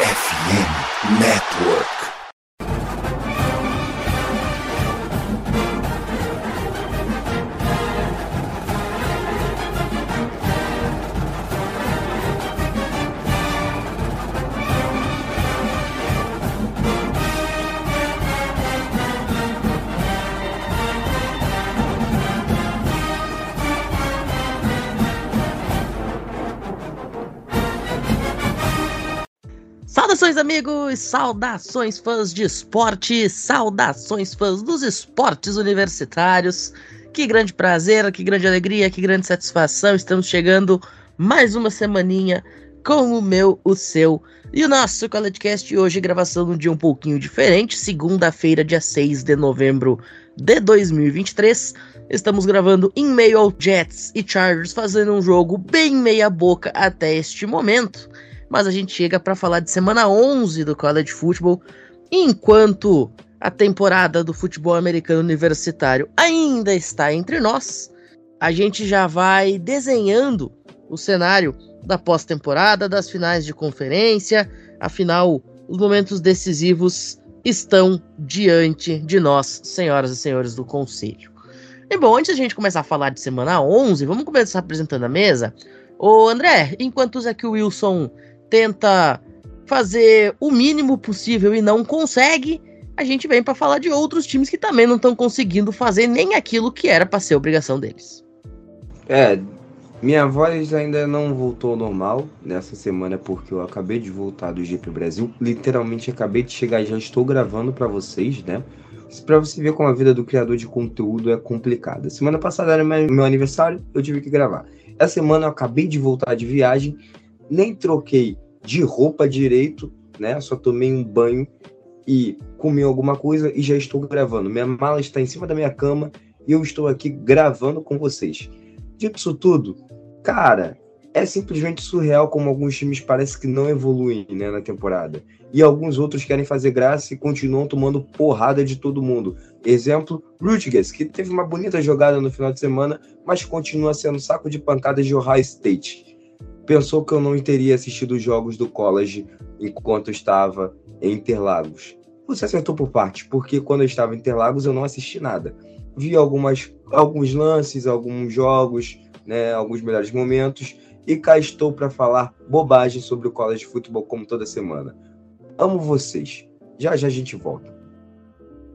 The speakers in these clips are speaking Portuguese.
FM Network. Saudações, amigos! Saudações, fãs de esporte! Saudações, fãs dos esportes universitários! Que grande prazer, que grande alegria, que grande satisfação! Estamos chegando mais uma semaninha com o meu, o seu e o nosso CollegeCast hoje, gravação num dia um pouquinho diferente, segunda-feira, dia 6 de novembro de 2023. Estamos gravando em meio ao Jets e Chargers, fazendo um jogo bem meia-boca até este momento mas a gente chega para falar de semana 11 do College Football, enquanto a temporada do futebol americano universitário ainda está entre nós, a gente já vai desenhando o cenário da pós-temporada, das finais de conferência, afinal, os momentos decisivos estão diante de nós, senhoras e senhores do conselho. E bom, antes a gente começar a falar de semana 11, vamos começar apresentando a mesa. Ô André, enquanto o Wilson tenta fazer o mínimo possível e não consegue, a gente vem para falar de outros times que também não estão conseguindo fazer nem aquilo que era para ser obrigação deles. É, minha voz ainda não voltou ao normal nessa semana porque eu acabei de voltar do GP Brasil. Literalmente acabei de chegar já estou gravando para vocês, né? Para você ver como a vida do criador de conteúdo é complicada. Semana passada era meu aniversário, eu tive que gravar. Essa semana eu acabei de voltar de viagem nem troquei de roupa direito, né? Só tomei um banho e comi alguma coisa e já estou gravando. Minha mala está em cima da minha cama e eu estou aqui gravando com vocês. Dito isso tudo, cara, é simplesmente surreal como alguns times parecem que não evoluem né, na temporada. E alguns outros querem fazer graça e continuam tomando porrada de todo mundo. Exemplo, Rutgers, que teve uma bonita jogada no final de semana, mas continua sendo saco de pancadas de Ohio State pensou que eu não teria assistido os jogos do college enquanto estava em Interlagos. Você acertou por parte, porque quando eu estava em Interlagos eu não assisti nada. Vi algumas, alguns lances, alguns jogos, né, alguns melhores momentos, e cá estou para falar bobagem sobre o college futebol como toda semana. Amo vocês. Já já a gente volta.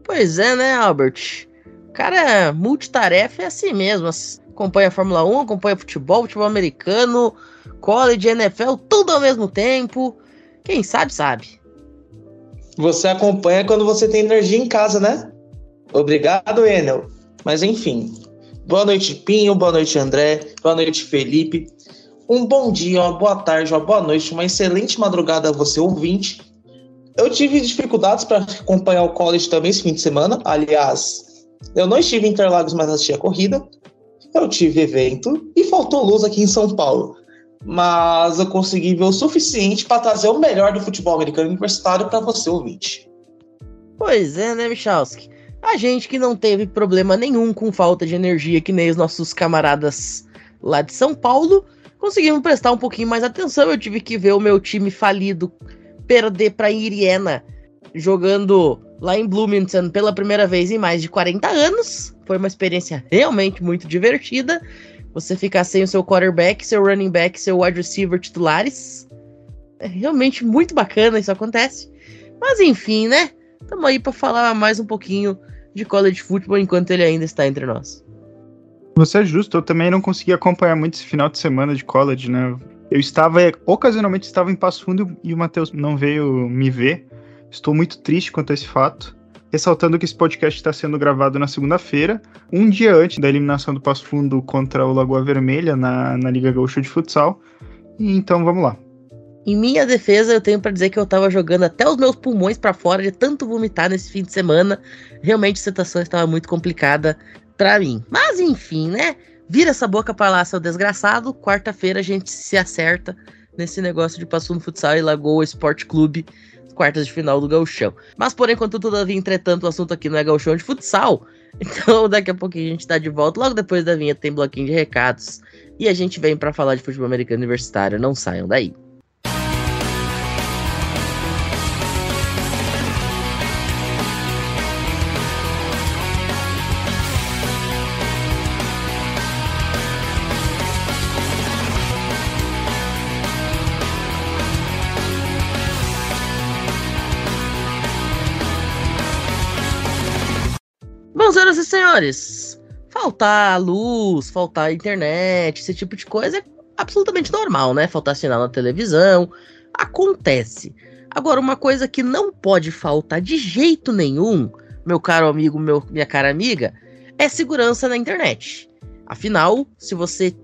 Pois é, né, Albert? Cara, multitarefa é assim mesmo. Acompanha a Fórmula 1, acompanha futebol, futebol americano, college, NFL, tudo ao mesmo tempo. Quem sabe, sabe. Você acompanha quando você tem energia em casa, né? Obrigado, Enel. Mas enfim. Boa noite, Pinho. Boa noite, André. Boa noite, Felipe. Um bom dia, uma boa tarde, uma boa noite, uma excelente madrugada a você, ouvinte. Eu tive dificuldades para acompanhar o college também esse fim de semana. Aliás, eu não estive em Interlagos, mas assisti a corrida. Eu tive evento e faltou luz aqui em São Paulo mas eu consegui ver o suficiente para trazer o melhor do futebol americano universitário para você ouvinte. Pois é, né, Michalski? A gente que não teve problema nenhum com falta de energia, que nem os nossos camaradas lá de São Paulo, conseguimos prestar um pouquinho mais atenção. Eu tive que ver o meu time falido perder para Iriena, jogando lá em Bloomington pela primeira vez em mais de 40 anos. Foi uma experiência realmente muito divertida você ficar sem o seu quarterback, seu running back, seu wide receiver titulares. É realmente muito bacana isso acontece. Mas enfim, né? Estamos aí para falar mais um pouquinho de college football enquanto ele ainda está entre nós. Você é justo, eu também não consegui acompanhar muito esse final de semana de college, né? Eu estava, ocasionalmente estava em Passo Fundo e o Matheus não veio me ver. Estou muito triste quanto a esse fato ressaltando que esse podcast está sendo gravado na segunda-feira, um dia antes da eliminação do Passo Fundo contra o Lagoa Vermelha na, na Liga Gaúcha de Futsal. Então vamos lá. Em minha defesa, eu tenho para dizer que eu tava jogando até os meus pulmões para fora de tanto vomitar nesse fim de semana. Realmente a situação estava muito complicada para mim. Mas enfim, né? Vira essa boca para lá, seu desgraçado. Quarta-feira a gente se acerta nesse negócio de Passo Fundo Futsal e Lagoa Esporte Clube quartas de final do Gauchão. Mas, por enquanto, todavia, entretanto, o assunto aqui não é Gauchão de futsal. Então, daqui a pouquinho a gente tá de volta. Logo depois da vinheta tem bloquinho de recados. E a gente vem para falar de futebol americano universitário. Não saiam daí. E senhores, faltar luz, faltar internet, esse tipo de coisa é absolutamente normal, né? Faltar sinal na televisão, acontece. Agora, uma coisa que não pode faltar de jeito nenhum, meu caro amigo, meu, minha cara amiga, é segurança na internet. Afinal, se você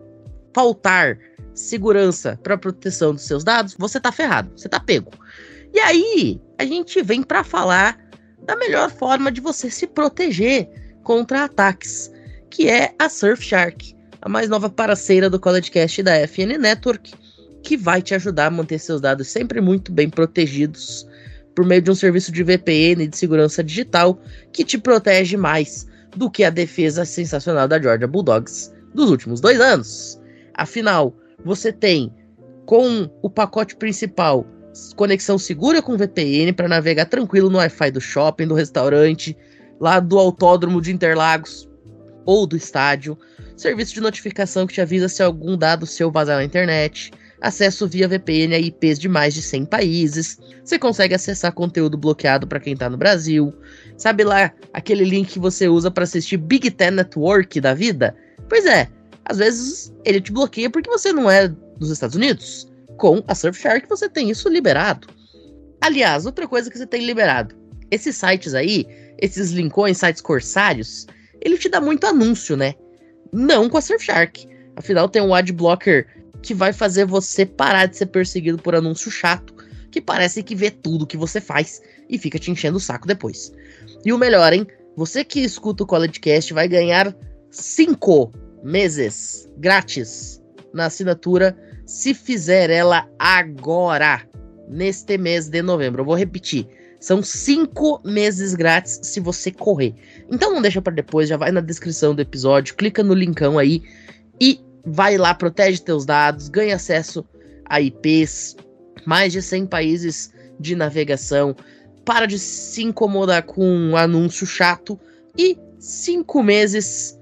faltar segurança para proteção dos seus dados, você tá ferrado, você tá pego. E aí, a gente vem para falar da melhor forma de você se proteger contra ataques, que é a Surfshark, a mais nova parceira do CollegeCast da FN Network, que vai te ajudar a manter seus dados sempre muito bem protegidos por meio de um serviço de VPN de segurança digital que te protege mais do que a defesa sensacional da Georgia Bulldogs dos últimos dois anos. Afinal, você tem com o pacote principal conexão segura com VPN para navegar tranquilo no Wi-Fi do shopping, do restaurante, lá do autódromo de Interlagos ou do estádio, serviço de notificação que te avisa se algum dado seu vazar na internet, acesso via VPN a IPs de mais de 100 países. Você consegue acessar conteúdo bloqueado para quem está no Brasil. Sabe lá aquele link que você usa para assistir Big Ten Network da vida? Pois é, às vezes ele te bloqueia porque você não é dos Estados Unidos. Com a Surfshark você tem isso liberado. Aliás, outra coisa que você tem liberado. Esses sites aí, esses linkões, sites corsários, ele te dá muito anúncio, né? Não com a Surfshark. Afinal, tem um ad blocker que vai fazer você parar de ser perseguido por anúncio chato, que parece que vê tudo que você faz e fica te enchendo o saco depois. E o melhor, hein? Você que escuta o CollegeCast vai ganhar 5 meses grátis na assinatura se fizer ela agora, neste mês de novembro. Eu vou repetir. São cinco meses grátis se você correr. Então não deixa para depois, já vai na descrição do episódio, clica no linkão aí e vai lá, protege teus dados, ganha acesso a IPs, mais de 100 países de navegação, para de se incomodar com um anúncio chato e cinco meses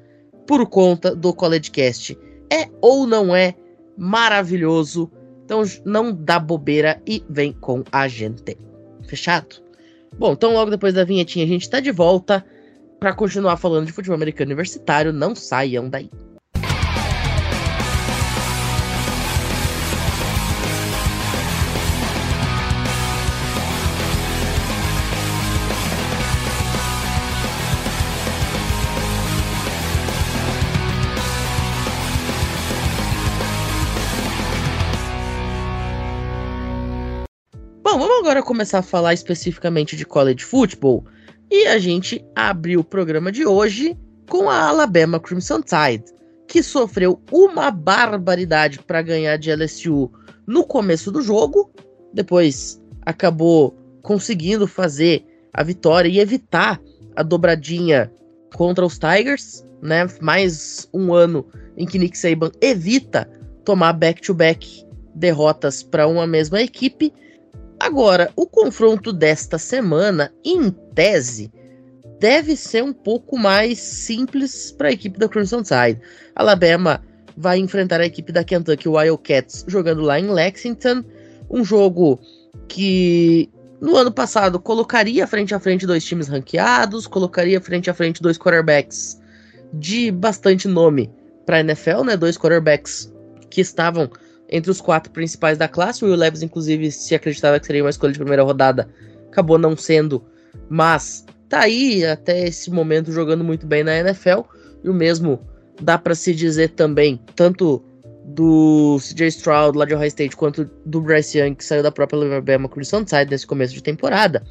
por conta do CollegeCast. É ou não é maravilhoso? Então não dá bobeira e vem com a gente. Fechado? Bom, então logo depois da vinhetinha a gente tá de volta para continuar falando de futebol americano universitário. Não saiam daí. Agora começar a falar especificamente de college football. E a gente abriu o programa de hoje com a Alabama Crimson Tide, que sofreu uma barbaridade para ganhar de LSU no começo do jogo, depois acabou conseguindo fazer a vitória e evitar a dobradinha contra os Tigers, né? Mais um ano em que Nick Saban evita tomar back-to-back -back derrotas para uma mesma equipe Agora, o confronto desta semana, em tese, deve ser um pouco mais simples para a equipe da Crimson Tide. Alabama vai enfrentar a equipe da Kentucky Wildcats jogando lá em Lexington, um jogo que no ano passado colocaria frente a frente dois times ranqueados, colocaria frente a frente dois quarterbacks de bastante nome para a NFL, né? Dois quarterbacks que estavam entre os quatro principais da classe. O Will Levis, inclusive, se acreditava que seria uma escolha de primeira rodada, acabou não sendo, mas tá aí até esse momento jogando muito bem na NFL. E o mesmo dá para se dizer também, tanto do CJ Stroud lá de Ohio State, quanto do Bryce Young, que saiu da própria Alabama Crimson Tide nesse começo de temporada.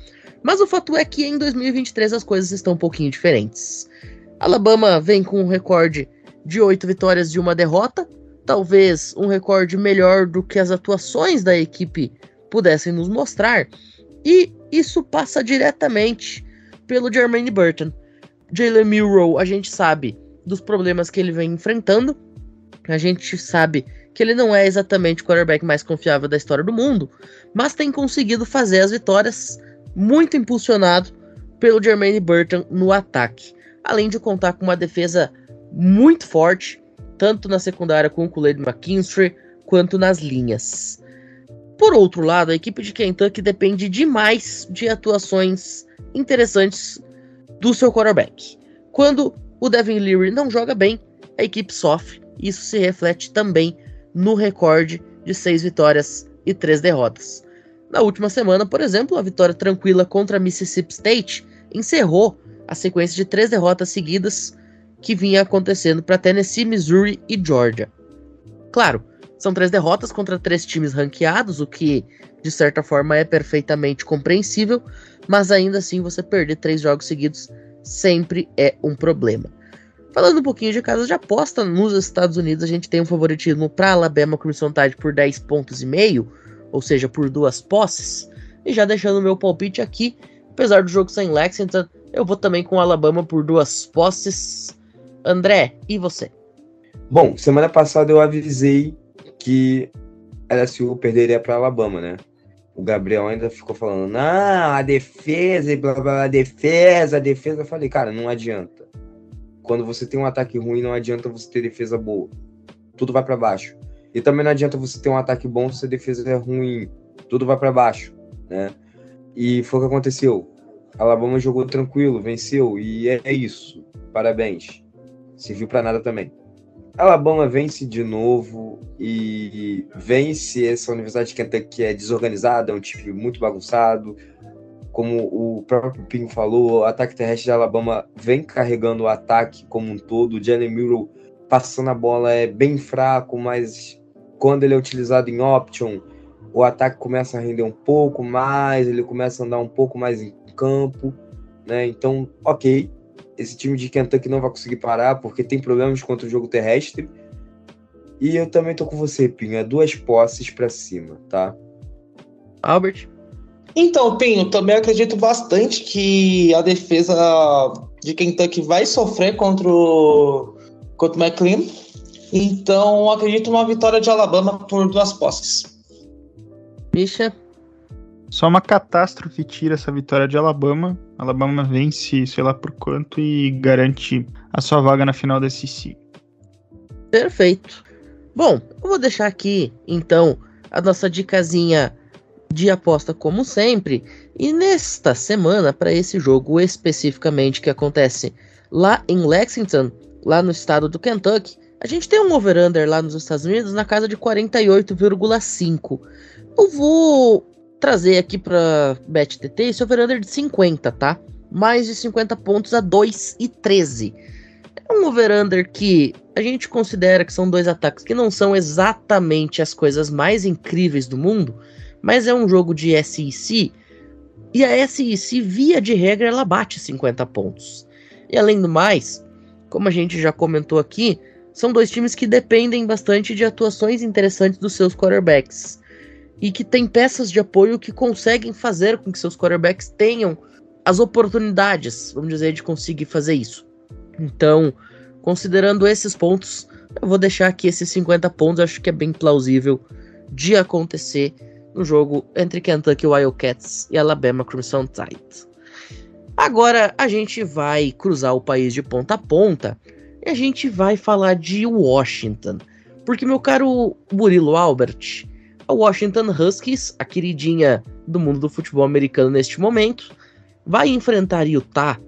Mas o fato é que em 2023 as coisas estão um pouquinho diferentes. Alabama vem com um recorde de oito vitórias e uma derrota, talvez um recorde melhor do que as atuações da equipe pudessem nos mostrar. E isso passa diretamente pelo Jermaine Burton. Jalen Milrow, a gente sabe dos problemas que ele vem enfrentando. A gente sabe que ele não é exatamente o quarterback mais confiável da história do mundo, mas tem conseguido fazer as vitórias muito impulsionado pelo Jermaine Burton no ataque. Além de contar com uma defesa muito forte, tanto na secundária com o Kool-Aid McKinstry, quanto nas linhas. Por outro lado, a equipe de Kentucky depende demais de atuações interessantes do seu quarterback. Quando o Devin Leary não joga bem, a equipe sofre. Isso se reflete também no recorde de seis vitórias e três derrotas. Na última semana, por exemplo, a vitória tranquila contra Mississippi State encerrou a sequência de três derrotas seguidas que vinha acontecendo para Tennessee, Missouri e Georgia. Claro, são três derrotas contra três times ranqueados, o que de certa forma é perfeitamente compreensível, mas ainda assim você perder três jogos seguidos sempre é um problema. Falando um pouquinho de casas de aposta, nos Estados Unidos a gente tem um favoritismo para Alabama Crimson Tide por 10 pontos e meio, ou seja, por duas posses. E já deixando o meu palpite aqui, apesar do jogo sem Lexington, eu vou também com Alabama por duas posses. André, e você? Bom, semana passada eu avisei que LSU perderia para Alabama, né? O Gabriel ainda ficou falando, não, a defesa e blá blá blá, a defesa, a defesa. Eu falei, cara, não adianta. Quando você tem um ataque ruim, não adianta você ter defesa boa. Tudo vai para baixo. E também não adianta você ter um ataque bom se a defesa é ruim. Tudo vai para baixo, né? E foi o que aconteceu. Alabama jogou tranquilo, venceu e é isso. Parabéns. Serviu para nada também. Alabama vence de novo e vence essa Universidade de Kentucky que é desorganizada, é um time muito bagunçado. Como o próprio Pinho falou, o ataque terrestre de Alabama vem carregando o ataque como um todo. O Jalen Murrow passando a bola é bem fraco, mas quando ele é utilizado em option, o ataque começa a render um pouco mais, ele começa a andar um pouco mais em campo, né? Então, ok, esse time de Kentucky não vai conseguir parar porque tem problemas contra o jogo terrestre. E eu também tô com você, Pinho, é duas posses para cima, tá? Albert? Então, Pinho, também acredito bastante que a defesa de Kentucky vai sofrer contra o, contra o McLean. Então, acredito numa vitória de Alabama por duas posses. Bicha? Só uma catástrofe tira essa vitória de Alabama. Alabama vence, sei lá por quanto, e garante a sua vaga na final da SEC. Perfeito. Bom, eu vou deixar aqui, então, a nossa dicasinha de aposta como sempre. E nesta semana, para esse jogo especificamente que acontece lá em Lexington, lá no estado do Kentucky, a gente tem um over-under lá nos Estados Unidos na casa de 48,5. Eu vou trazer aqui para BetTT esse over-under de 50, tá? Mais de 50 pontos a 2 e 13. É um over-under que a gente considera que são dois ataques que não são exatamente as coisas mais incríveis do mundo, mas é um jogo de SEC e a SEC, via de regra, ela bate 50 pontos. E além do mais, como a gente já comentou aqui, são dois times que dependem bastante de atuações interessantes dos seus quarterbacks e que tem peças de apoio que conseguem fazer com que seus quarterbacks tenham as oportunidades, vamos dizer, de conseguir fazer isso. Então, considerando esses pontos, eu vou deixar aqui esses 50 pontos, acho que é bem plausível de acontecer no jogo entre Kentucky Wildcats e Alabama Crimson Tide. Agora a gente vai cruzar o país de ponta a ponta e a gente vai falar de Washington. Porque, meu caro Murilo Albert, a Washington Huskies, a queridinha do mundo do futebol americano neste momento, vai enfrentar Utah.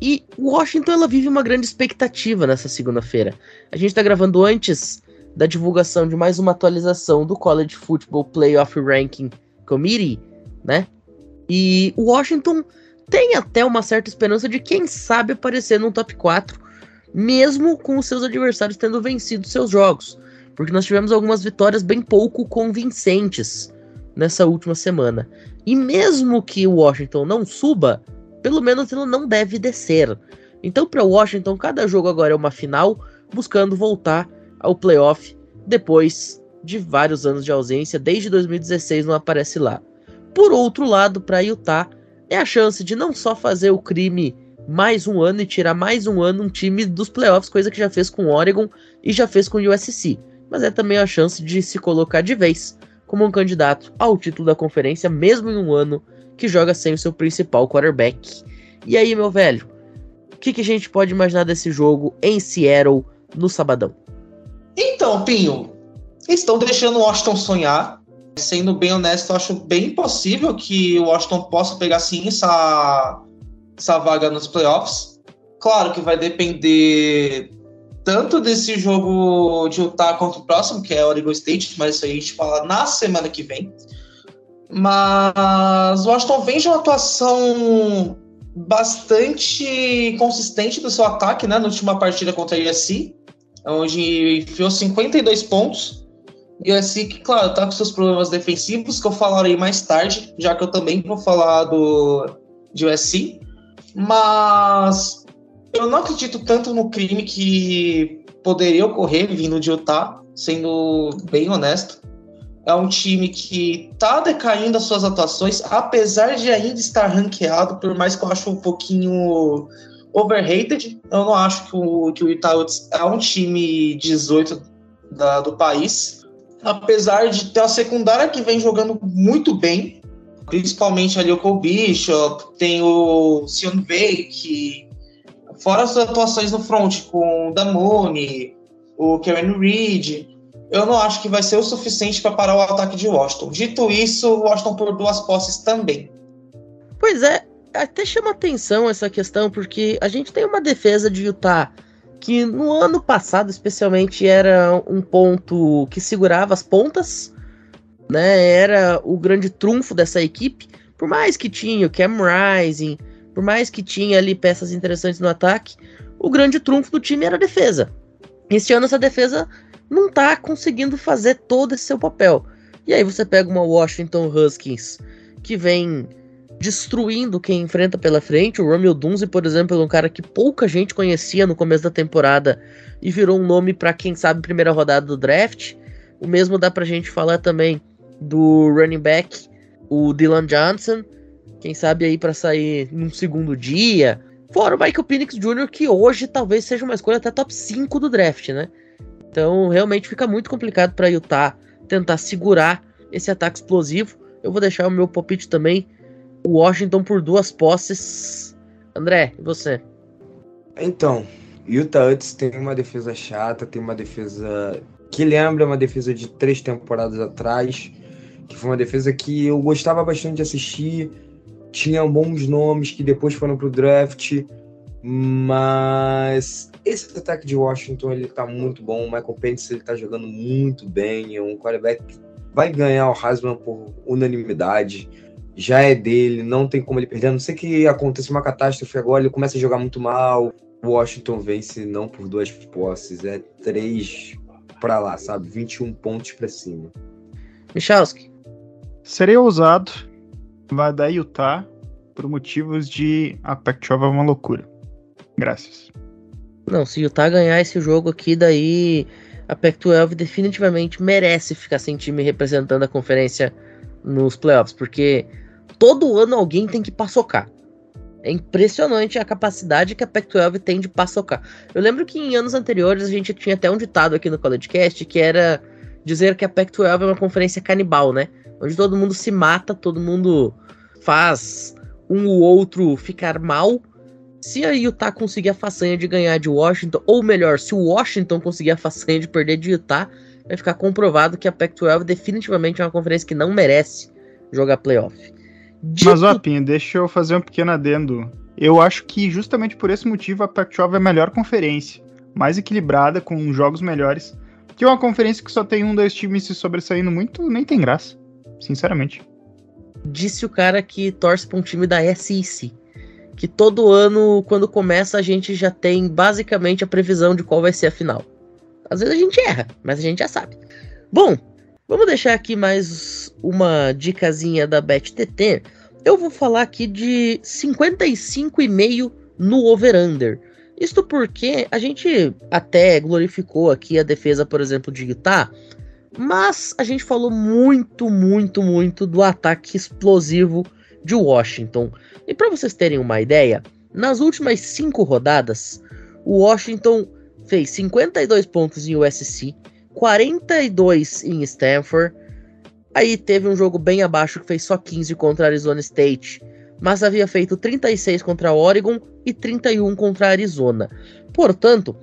E Washington ela vive uma grande expectativa nessa segunda-feira. A gente está gravando antes da divulgação de mais uma atualização do College Football Playoff Ranking Committee, né? E o Washington tem até uma certa esperança de quem sabe aparecer no top 4, mesmo com os seus adversários tendo vencido seus jogos porque nós tivemos algumas vitórias bem pouco convincentes nessa última semana. E mesmo que o Washington não suba, pelo menos ele não deve descer. Então, para o Washington, cada jogo agora é uma final, buscando voltar ao playoff depois de vários anos de ausência, desde 2016 não aparece lá. Por outro lado, para Utah, é a chance de não só fazer o crime mais um ano e tirar mais um ano um time dos playoffs, coisa que já fez com Oregon e já fez com o USC mas é também a chance de se colocar de vez como um candidato ao título da conferência, mesmo em um ano que joga sem o seu principal quarterback. E aí, meu velho, o que, que a gente pode imaginar desse jogo em Seattle no sabadão? Então, Pinho, estão deixando o Washington sonhar. Sendo bem honesto, acho bem possível que o Washington possa pegar sim essa, essa vaga nos playoffs. Claro que vai depender tanto desse jogo de Utah contra o próximo, que é Oregon State, mas isso aí a gente fala na semana que vem. Mas o Washington vem de uma atuação bastante consistente do seu ataque, né? Na última partida contra a USC, onde enfiou 52 pontos. E USC, que, claro, tá com seus problemas defensivos, que eu falarei mais tarde, já que eu também vou falar do de USC. Mas eu não acredito tanto no crime que poderia ocorrer vindo de Utah, sendo bem honesto. É um time que está decaindo as suas atuações, apesar de ainda estar ranqueado, por mais que eu acho um pouquinho overrated. Eu não acho que o, que o Utah é um time 18 da, do país. Apesar de ter a secundária que vem jogando muito bem, principalmente ali o Cole Bishop, tem o Sion que fora as atuações no front com o Damone, o Kevin Reed, eu não acho que vai ser o suficiente para parar o ataque de Washington. Dito isso, o Washington por duas posses também. Pois é, até chama atenção essa questão, porque a gente tem uma defesa de Utah que no ano passado, especialmente, era um ponto que segurava as pontas, né? Era o grande trunfo dessa equipe. Por mais que tinha o Cam Rising, por mais que tinha ali peças interessantes no ataque, o grande trunfo do time era a defesa. Este ano essa defesa não tá conseguindo fazer todo esse seu papel. E aí você pega uma Washington Huskies que vem destruindo quem enfrenta pela frente. O Romeo Dunze, por exemplo, é um cara que pouca gente conhecia no começo da temporada e virou um nome para quem sabe primeira rodada do draft. O mesmo dá pra gente falar também do running back, o Dylan Johnson, quem sabe aí para sair num segundo dia. Fora o Michael Penix Jr., que hoje talvez seja uma escolha até top 5 do draft, né? Então realmente fica muito complicado para Utah tentar segurar esse ataque explosivo. Eu vou deixar o meu palpite também. O Washington por duas posses. André, e você? Então, Utah antes tem uma defesa chata, tem uma defesa que lembra uma defesa de três temporadas atrás, que foi uma defesa que eu gostava bastante de assistir tinha bons nomes que depois foram pro draft, mas esse ataque de Washington ele tá muito bom. O Michael Pence ele tá jogando muito bem. É um quarterback que vai ganhar o Heisman por unanimidade. Já é dele, não tem como ele perder. A não sei que aconteça uma catástrofe agora, ele começa a jogar muito mal. O Washington vence não por duas posses, é três para lá, sabe? 21 pontos para cima. Michalski. Serei ousado vai dar Utah por motivos de a Pac-12 é uma loucura. Graças. Não, se Utah ganhar esse jogo aqui, daí a Pac-12 definitivamente merece ficar sem time representando a conferência nos playoffs, porque todo ano alguém tem que passocar. É impressionante a capacidade que a Pac-12 tem de passocar. Eu lembro que em anos anteriores a gente tinha até um ditado aqui no CollegeCast que era dizer que a Pac-12 é uma conferência canibal, né? Onde todo mundo se mata, todo mundo faz um ou outro ficar mal. Se a Utah conseguir a façanha de ganhar de Washington, ou melhor, se o Washington conseguir a façanha de perder de Utah, vai ficar comprovado que a Pac-12 definitivamente é uma conferência que não merece jogar playoff. Dito... Mas, ó, Pinho, deixa eu fazer um pequeno adendo. Eu acho que justamente por esse motivo a Pac-12 é a melhor conferência, mais equilibrada, com jogos melhores. Que uma conferência que só tem um, dois times se sobressaindo muito, nem tem graça sinceramente. Disse o cara que torce para um time da SEC. Que todo ano, quando começa, a gente já tem basicamente a previsão de qual vai ser a final. Às vezes a gente erra, mas a gente já sabe. Bom, vamos deixar aqui mais uma dicasinha da BetTT. Eu vou falar aqui de 55,5 no over-under. Isto porque a gente até glorificou aqui a defesa, por exemplo, de Utah, mas a gente falou muito, muito, muito do ataque explosivo de Washington. E para vocês terem uma ideia, nas últimas cinco rodadas, o Washington fez 52 pontos em USC, 42 em Stanford. Aí teve um jogo bem abaixo que fez só 15 contra Arizona State, mas havia feito 36 contra Oregon e 31 contra Arizona. Portanto,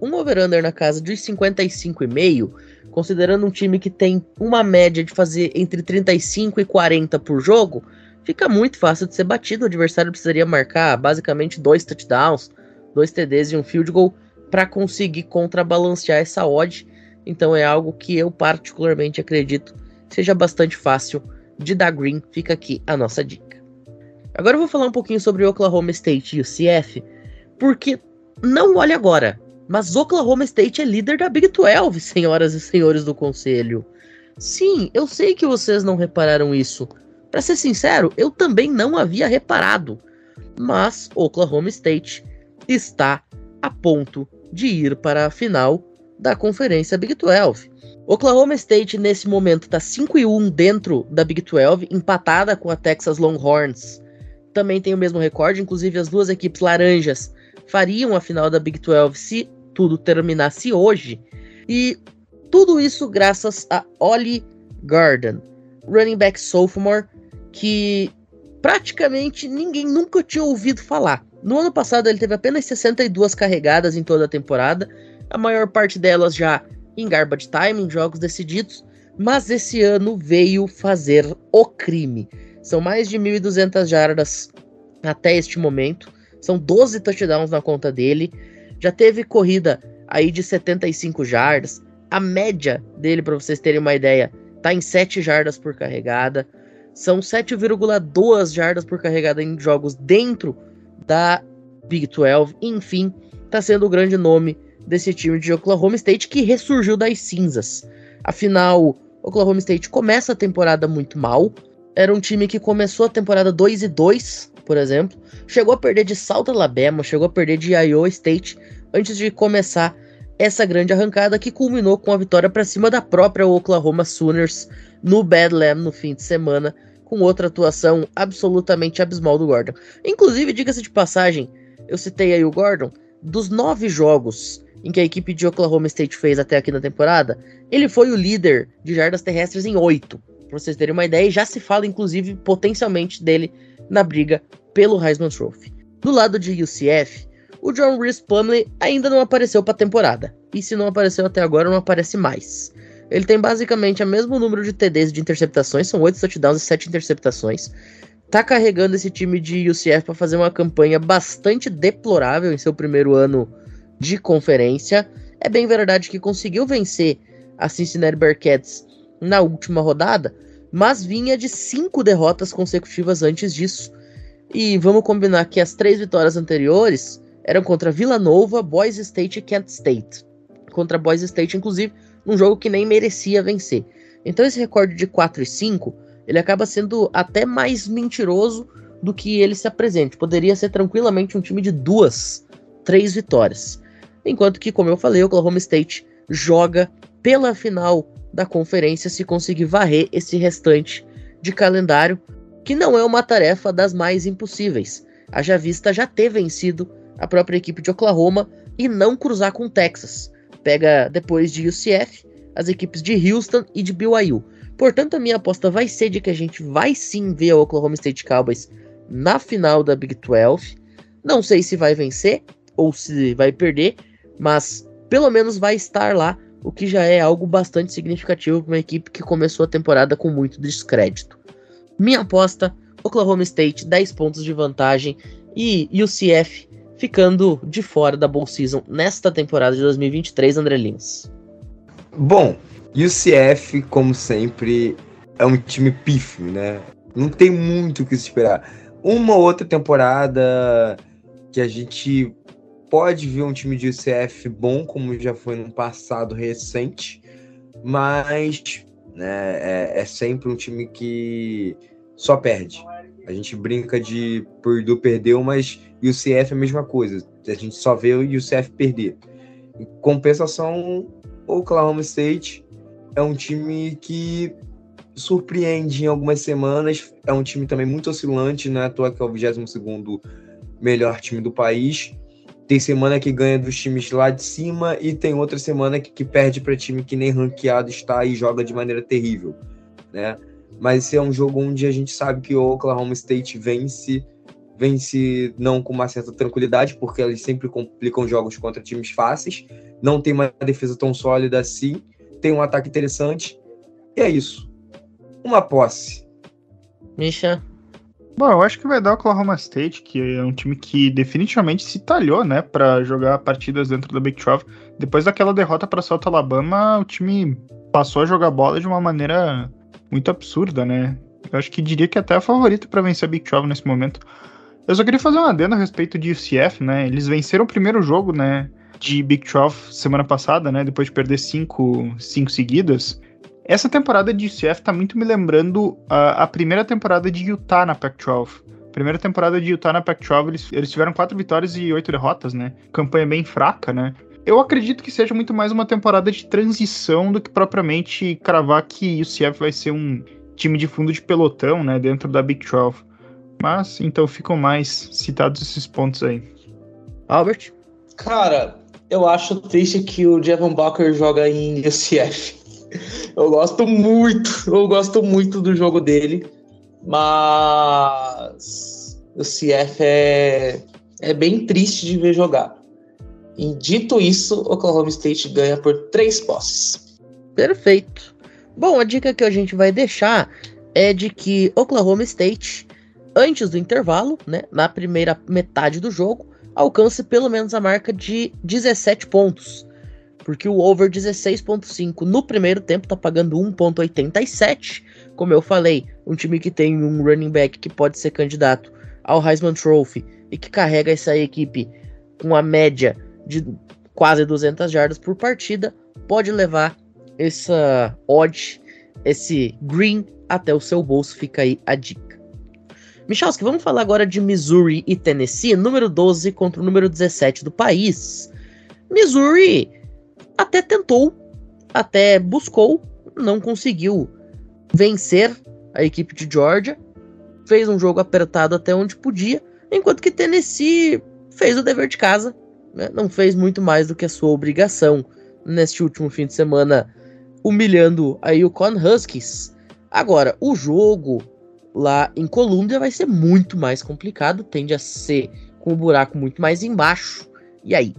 um over-under na casa de 55,5 considerando um time que tem uma média de fazer entre 35 e 40 por jogo, fica muito fácil de ser batido. O adversário precisaria marcar basicamente dois touchdowns, dois TDs e um field goal para conseguir contrabalancear essa odd. Então é algo que eu particularmente acredito seja bastante fácil de dar green. Fica aqui a nossa dica. Agora eu vou falar um pouquinho sobre Oklahoma State e o CF, porque não olhe agora, mas Oklahoma State é líder da Big 12, senhoras e senhores do conselho. Sim, eu sei que vocês não repararam isso. Para ser sincero, eu também não havia reparado. Mas Oklahoma State está a ponto de ir para a final da conferência Big 12. Oklahoma State nesse momento está 5 e 1 dentro da Big 12, empatada com a Texas Longhorns. Também tem o mesmo recorde, inclusive as duas equipes laranjas fariam a final da Big 12 se tudo terminasse hoje. E tudo isso graças a Ollie Garden, running back sophomore, que praticamente ninguém nunca tinha ouvido falar. No ano passado ele teve apenas 62 carregadas em toda a temporada, a maior parte delas já em garbage time, em jogos decididos, mas esse ano veio fazer o crime. São mais de 1.200 jardas até este momento, são 12 touchdowns na conta dele, já teve corrida aí de 75 jardas, a média dele, para vocês terem uma ideia, tá em 7 jardas por carregada, são 7,2 jardas por carregada em jogos dentro da Big 12, enfim, tá sendo o grande nome desse time de Oklahoma State que ressurgiu das cinzas. Afinal, Oklahoma State começa a temporada muito mal. Era um time que começou a temporada 2 e 2, por exemplo. Chegou a perder de South Alabama, chegou a perder de Iowa State antes de começar essa grande arrancada que culminou com a vitória para cima da própria Oklahoma Sooners no Badlam no fim de semana, com outra atuação absolutamente abismal do Gordon. Inclusive, diga-se de passagem, eu citei aí o Gordon, dos nove jogos em que a equipe de Oklahoma State fez até aqui na temporada, ele foi o líder de jardas terrestres em oito. Pra vocês terem uma ideia, e já se fala, inclusive, potencialmente dele na briga pelo Heisman Trophy. Do lado de UCF, o John Reese Plumley ainda não apareceu para a temporada. E se não apareceu até agora, não aparece mais. Ele tem basicamente o mesmo número de TDs de interceptações, são 8 touchdowns e 7 interceptações. Tá carregando esse time de UCF para fazer uma campanha bastante deplorável em seu primeiro ano de conferência. É bem verdade que conseguiu vencer a Cincinnati Bearcats na última rodada, mas vinha de cinco derrotas consecutivas antes disso. E vamos combinar que as três vitórias anteriores eram contra Vila Nova, Boise State e Kent State. Contra Boise State, inclusive, num jogo que nem merecia vencer. Então esse recorde de 4 e 5, ele acaba sendo até mais mentiroso do que ele se apresente. Poderia ser tranquilamente um time de duas, três vitórias. Enquanto que, como eu falei, o Oklahoma State joga pela final da conferência se conseguir varrer esse restante de calendário, que não é uma tarefa das mais impossíveis. Haja vista já ter vencido a própria equipe de Oklahoma e não cruzar com Texas. Pega depois de UCF as equipes de Houston e de BYU. Portanto, a minha aposta vai ser de que a gente vai sim ver o Oklahoma State Cowboys na final da Big 12. Não sei se vai vencer ou se vai perder, mas pelo menos vai estar lá, o que já é algo bastante significativo para uma equipe que começou a temporada com muito descrédito. Minha aposta: Oklahoma State 10 pontos de vantagem e UCF ficando de fora da Bowl Season nesta temporada de 2023, André Lins. Bom, UCF, como sempre, é um time pífio, né? Não tem muito o que esperar. Uma outra temporada que a gente pode ver um time de UCF bom, como já foi no passado recente, mas né, é, é, sempre um time que só perde. A gente brinca de Purdue perdeu, mas UCF é a mesma coisa. A gente só vê o UCF perder. Em compensação, o Oklahoma State é um time que surpreende em algumas semanas. É um time também muito oscilante, né? À toa que é o 22 melhor time do país. Tem semana que ganha dos times lá de cima e tem outra semana que, que perde para time que nem ranqueado está e joga de maneira terrível, né? Mas esse é um jogo onde a gente sabe que o Oklahoma State vence, vence não com uma certa tranquilidade, porque eles sempre complicam jogos contra times fáceis, não tem uma defesa tão sólida assim, tem um ataque interessante, e é isso. Uma posse. Misha? Bom, eu acho que vai dar o Oklahoma State, que é um time que definitivamente se talhou, né, para jogar partidas dentro da Big 12. Depois daquela derrota para South Alabama, o time passou a jogar bola de uma maneira muito absurda, né? Eu acho que diria que até é a para vencer a Big 12 nesse momento. Eu só queria fazer uma adendo a respeito de UCF, né? Eles venceram o primeiro jogo, né, de Big 12 semana passada, né, depois de perder cinco, cinco seguidas. Essa temporada de UCF tá muito me lembrando a, a primeira temporada de Utah na Pac-12. Primeira temporada de Utah na Pac-12, eles, eles tiveram quatro vitórias e oito derrotas, né? Campanha bem fraca, né? Eu acredito que seja muito mais uma temporada de transição do que propriamente cravar que UCF vai ser um time de fundo de pelotão, né, dentro da Big 12. Mas então ficam mais citados esses pontos aí. Albert? Cara, eu acho triste que o Jevon Bucker joga em UCF. Eu gosto muito, eu gosto muito do jogo dele, mas o CF é, é bem triste de ver jogar. E dito isso, Oklahoma State ganha por três posses. Perfeito. Bom, a dica que a gente vai deixar é de que Oklahoma State, antes do intervalo, né, na primeira metade do jogo, alcance pelo menos a marca de 17 pontos porque o over 16.5 no primeiro tempo tá pagando 1.87. Como eu falei, um time que tem um running back que pode ser candidato ao Heisman Trophy e que carrega essa equipe com a média de quase 200 jardas por partida, pode levar essa odd, esse green até o seu bolso. Fica aí a dica. Michalski, vamos falar agora de Missouri e Tennessee, número 12 contra o número 17 do país. Missouri até tentou, até buscou, não conseguiu vencer a equipe de Georgia, fez um jogo apertado até onde podia, enquanto que Tennessee fez o dever de casa, né? não fez muito mais do que a sua obrigação neste último fim de semana, humilhando o Con Huskies. Agora, o jogo lá em Colômbia vai ser muito mais complicado, tende a ser com o buraco muito mais embaixo. E aí?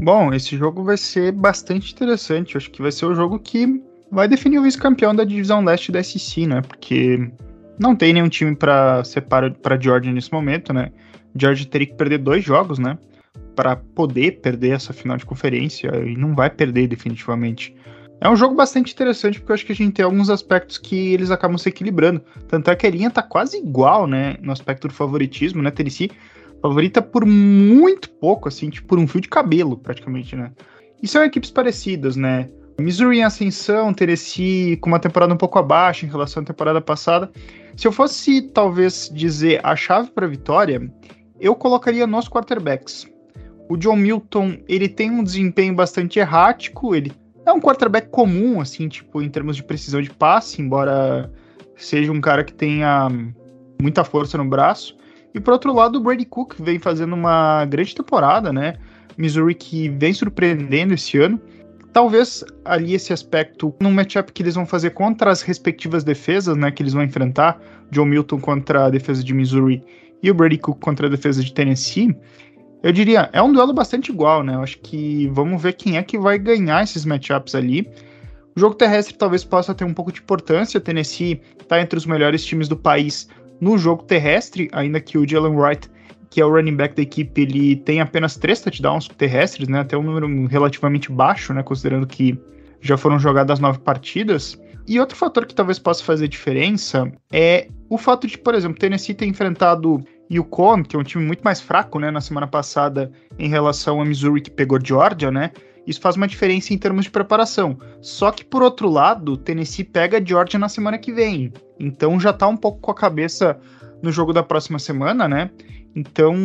Bom, esse jogo vai ser bastante interessante. Acho que vai ser o jogo que vai definir o vice-campeão da divisão leste da SEC, né? Porque não tem nenhum time para separar para Georgia nesse momento, né? Georgia teria que perder dois jogos, né? Para poder perder essa final de conferência e não vai perder definitivamente. É um jogo bastante interessante porque eu acho que a gente tem alguns aspectos que eles acabam se equilibrando. Tanto é que a linha tá quase igual, né? No aspecto do favoritismo, né? Tennessee favorita por muito pouco, assim, tipo, por um fio de cabelo, praticamente, né? E são equipes parecidas, né? Missouri em ascensão, Tennessee com uma temporada um pouco abaixo em relação à temporada passada. Se eu fosse, talvez, dizer a chave para a vitória, eu colocaria nos quarterbacks. O John Milton, ele tem um desempenho bastante errático, ele é um quarterback comum, assim, tipo, em termos de precisão de passe, embora seja um cara que tenha muita força no braço. E por outro lado, o Brady Cook vem fazendo uma grande temporada, né? Missouri que vem surpreendendo esse ano. Talvez ali esse aspecto, num matchup que eles vão fazer contra as respectivas defesas, né? Que eles vão enfrentar, John Milton contra a defesa de Missouri e o Brady Cook contra a defesa de Tennessee. Eu diria, é um duelo bastante igual, né? Eu acho que vamos ver quem é que vai ganhar esses matchups ali. O jogo terrestre talvez possa ter um pouco de importância. Tennessee está entre os melhores times do país no jogo terrestre, ainda que o Jalen Wright, que é o running back da equipe, ele tem apenas três touchdowns terrestres, né? Até um número relativamente baixo, né? Considerando que já foram jogadas nove partidas. E outro fator que talvez possa fazer diferença é o fato de, por exemplo, Tennessee ter enfrentado Yukon, que é um time muito mais fraco, né, na semana passada em relação a Missouri que pegou Georgia, né? Isso faz uma diferença em termos de preparação. Só que, por outro lado, Tennessee pega Georgia na semana que vem. Então já tá um pouco com a cabeça no jogo da próxima semana, né? Então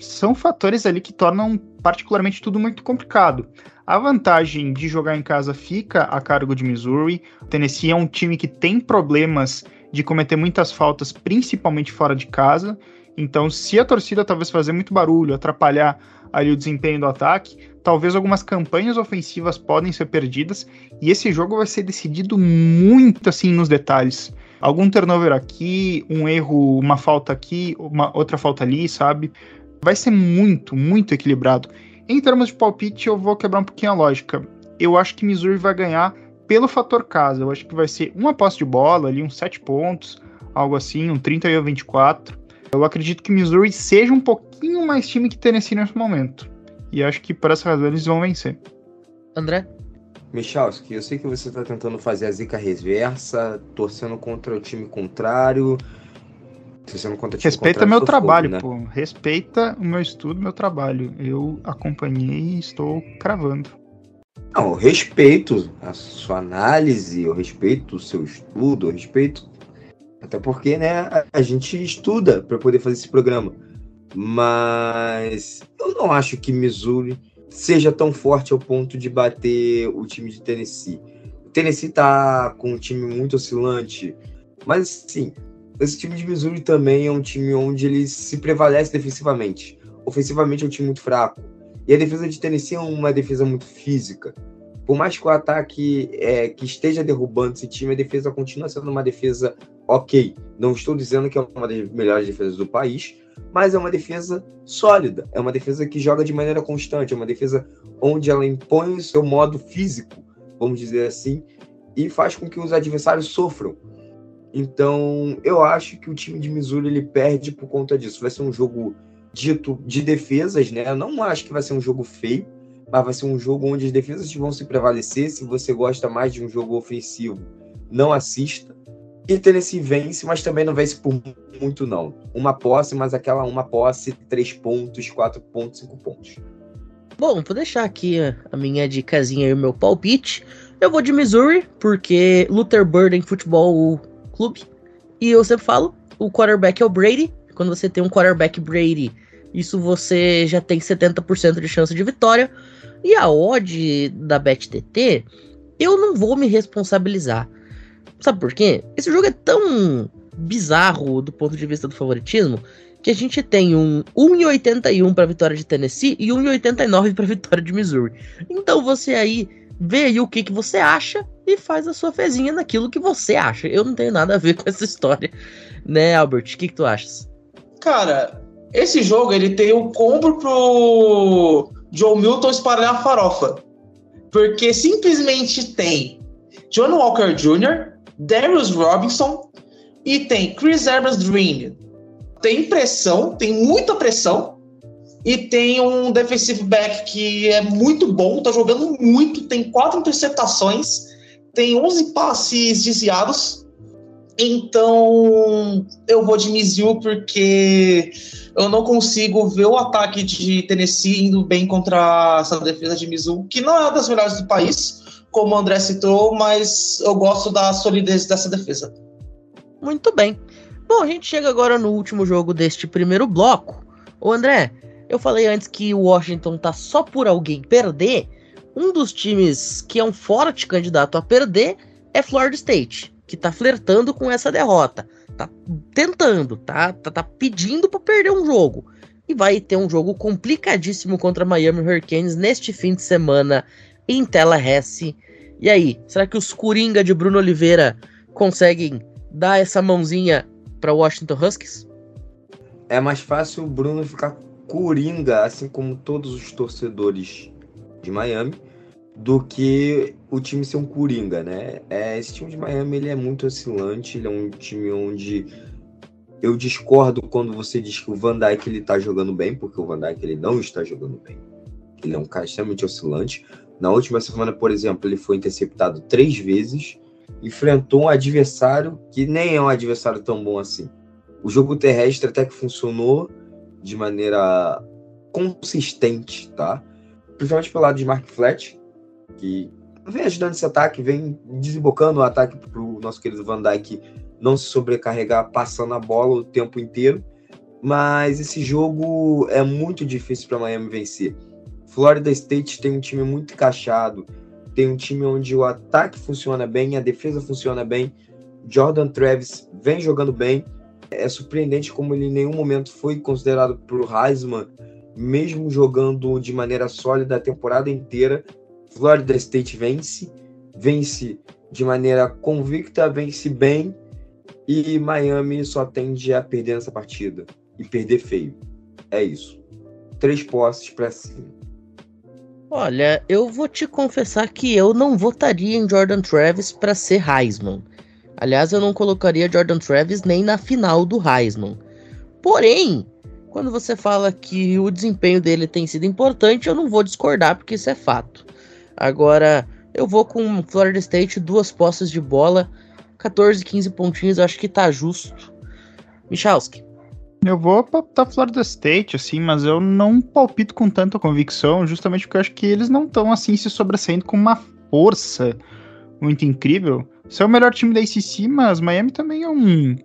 são fatores ali que tornam particularmente tudo muito complicado. A vantagem de jogar em casa fica a cargo de Missouri. O Tennessee é um time que tem problemas de cometer muitas faltas, principalmente fora de casa. Então, se a torcida talvez fazer muito barulho, atrapalhar ali o desempenho do ataque, talvez algumas campanhas ofensivas podem ser perdidas e esse jogo vai ser decidido muito assim nos detalhes. Algum turnover aqui, um erro, uma falta aqui, uma outra falta ali, sabe? Vai ser muito, muito equilibrado. Em termos de palpite, eu vou quebrar um pouquinho a lógica. Eu acho que Missouri vai ganhar pelo fator casa. Eu acho que vai ser uma posse de bola ali, uns 7 pontos, algo assim, um 31 a 24. Eu acredito que Missouri seja um pouquinho mais time que Tennessee nesse momento. E acho que por essa razão eles vão vencer. André? Michalski, eu sei que você está tentando fazer a zica reversa, torcendo contra o time contrário. Torcendo contra o time Respeita meu trabalho, fogo, né? pô. Respeita o meu estudo, meu trabalho. Eu acompanhei e estou cravando. Não, eu respeito a sua análise, eu respeito o seu estudo, eu respeito. Até porque, né, a, a gente estuda para poder fazer esse programa. Mas eu não acho que Missouri seja tão forte ao ponto de bater o time de Tennessee. O Tennessee tá com um time muito oscilante, mas sim, esse time de Missouri também é um time onde ele se prevalece defensivamente. Ofensivamente é um time muito fraco. E a defesa de Tennessee é uma defesa muito física. Por mais que o ataque é, que esteja derrubando esse time, a defesa continua sendo uma defesa ok. Não estou dizendo que é uma das melhores defesas do país, mas é uma defesa sólida, é uma defesa que joga de maneira constante, é uma defesa onde ela impõe o seu modo físico, vamos dizer assim, e faz com que os adversários sofram. Então, eu acho que o time de Missouri ele perde por conta disso. Vai ser um jogo dito de defesas, né? Eu não acho que vai ser um jogo feio, mas vai ser um jogo onde as defesas vão se prevalecer. Se você gosta mais de um jogo ofensivo, não assista. E Tennessee vence, mas também não vence por muito, não. Uma posse, mas aquela uma posse, três pontos, quatro pontos, cinco pontos. Bom, vou deixar aqui a minha dicasinha e o meu palpite. Eu vou de Missouri, porque Luther Burden Futebol Clube. E eu sempre falo, o quarterback é o Brady. Quando você tem um quarterback Brady, isso você já tem 70% de chance de vitória. E a odd da BetTT, eu não vou me responsabilizar. Sabe por quê? Esse jogo é tão bizarro do ponto de vista do favoritismo que a gente tem um 1,81 para vitória de Tennessee e 1,89 para vitória de Missouri. Então você aí vê aí o que, que você acha e faz a sua fezinha naquilo que você acha. Eu não tenho nada a ver com essa história, né, Albert? O que, que tu achas? Cara, esse jogo ele tem um combo pro Joe Milton espalhar a farofa. Porque simplesmente tem John Walker Jr., Darius Robinson e tem Chris Evans Dream. Tem pressão, tem muita pressão. E tem um defensive back que é muito bom, tá jogando muito, tem quatro interceptações, tem 11 passes desviados. Então, eu vou de Mizzou porque eu não consigo ver o ataque de Tennessee indo bem contra essa defesa de Mizzou, que não é uma das melhores do país, como o André citou, mas eu gosto da solidez dessa defesa. Muito bem. Bom, a gente chega agora no último jogo deste primeiro bloco. O André, eu falei antes que o Washington tá só por alguém perder. Um dos times que é um forte candidato a perder é Florida State, que tá flertando com essa derrota. Tá tentando, tá, tá, tá pedindo para perder um jogo. E vai ter um jogo complicadíssimo contra Miami Hurricanes neste fim de semana em Tallahassee. E aí, será que os Coringa de Bruno Oliveira conseguem dar essa mãozinha para Washington Huskies? É mais fácil o Bruno ficar coringa, assim como todos os torcedores de Miami, do que o time ser um coringa, né? É, esse time de Miami ele é muito oscilante, ele é um time onde eu discordo quando você diz que o Van Dijk ele tá jogando bem, porque o Van Dijk ele não está jogando bem. Ele é um cara extremamente oscilante. Na última semana, por exemplo, ele foi interceptado três vezes, enfrentou um adversário que nem é um adversário tão bom assim. O jogo terrestre até que funcionou de maneira consistente, tá? Principalmente pelo lado de Mark Flat, que vem ajudando esse ataque, vem desembocando o ataque para o nosso querido Van Dyke não se sobrecarregar passando a bola o tempo inteiro. Mas esse jogo é muito difícil para Miami vencer. Florida State tem um time muito encaixado, tem um time onde o ataque funciona bem, a defesa funciona bem. Jordan Travis vem jogando bem. É surpreendente como ele em nenhum momento foi considerado o Heisman, mesmo jogando de maneira sólida a temporada inteira. Florida State vence, vence de maneira convicta, vence bem e Miami só tende a perder nessa partida e perder feio. É isso. Três posses para cima. Olha, eu vou te confessar que eu não votaria em Jordan Travis para ser Heisman. Aliás, eu não colocaria Jordan Travis nem na final do Heisman. Porém, quando você fala que o desempenho dele tem sido importante, eu não vou discordar, porque isso é fato. Agora, eu vou com Florida State, duas posses de bola, 14, 15 pontinhos, acho que tá justo. Michalski. Eu vou pra Florida State, assim, mas eu não palpito com tanta convicção, justamente porque eu acho que eles não estão, assim, se sobressaindo com uma força muito incrível. Você é o melhor time da ACC, mas Miami também é um.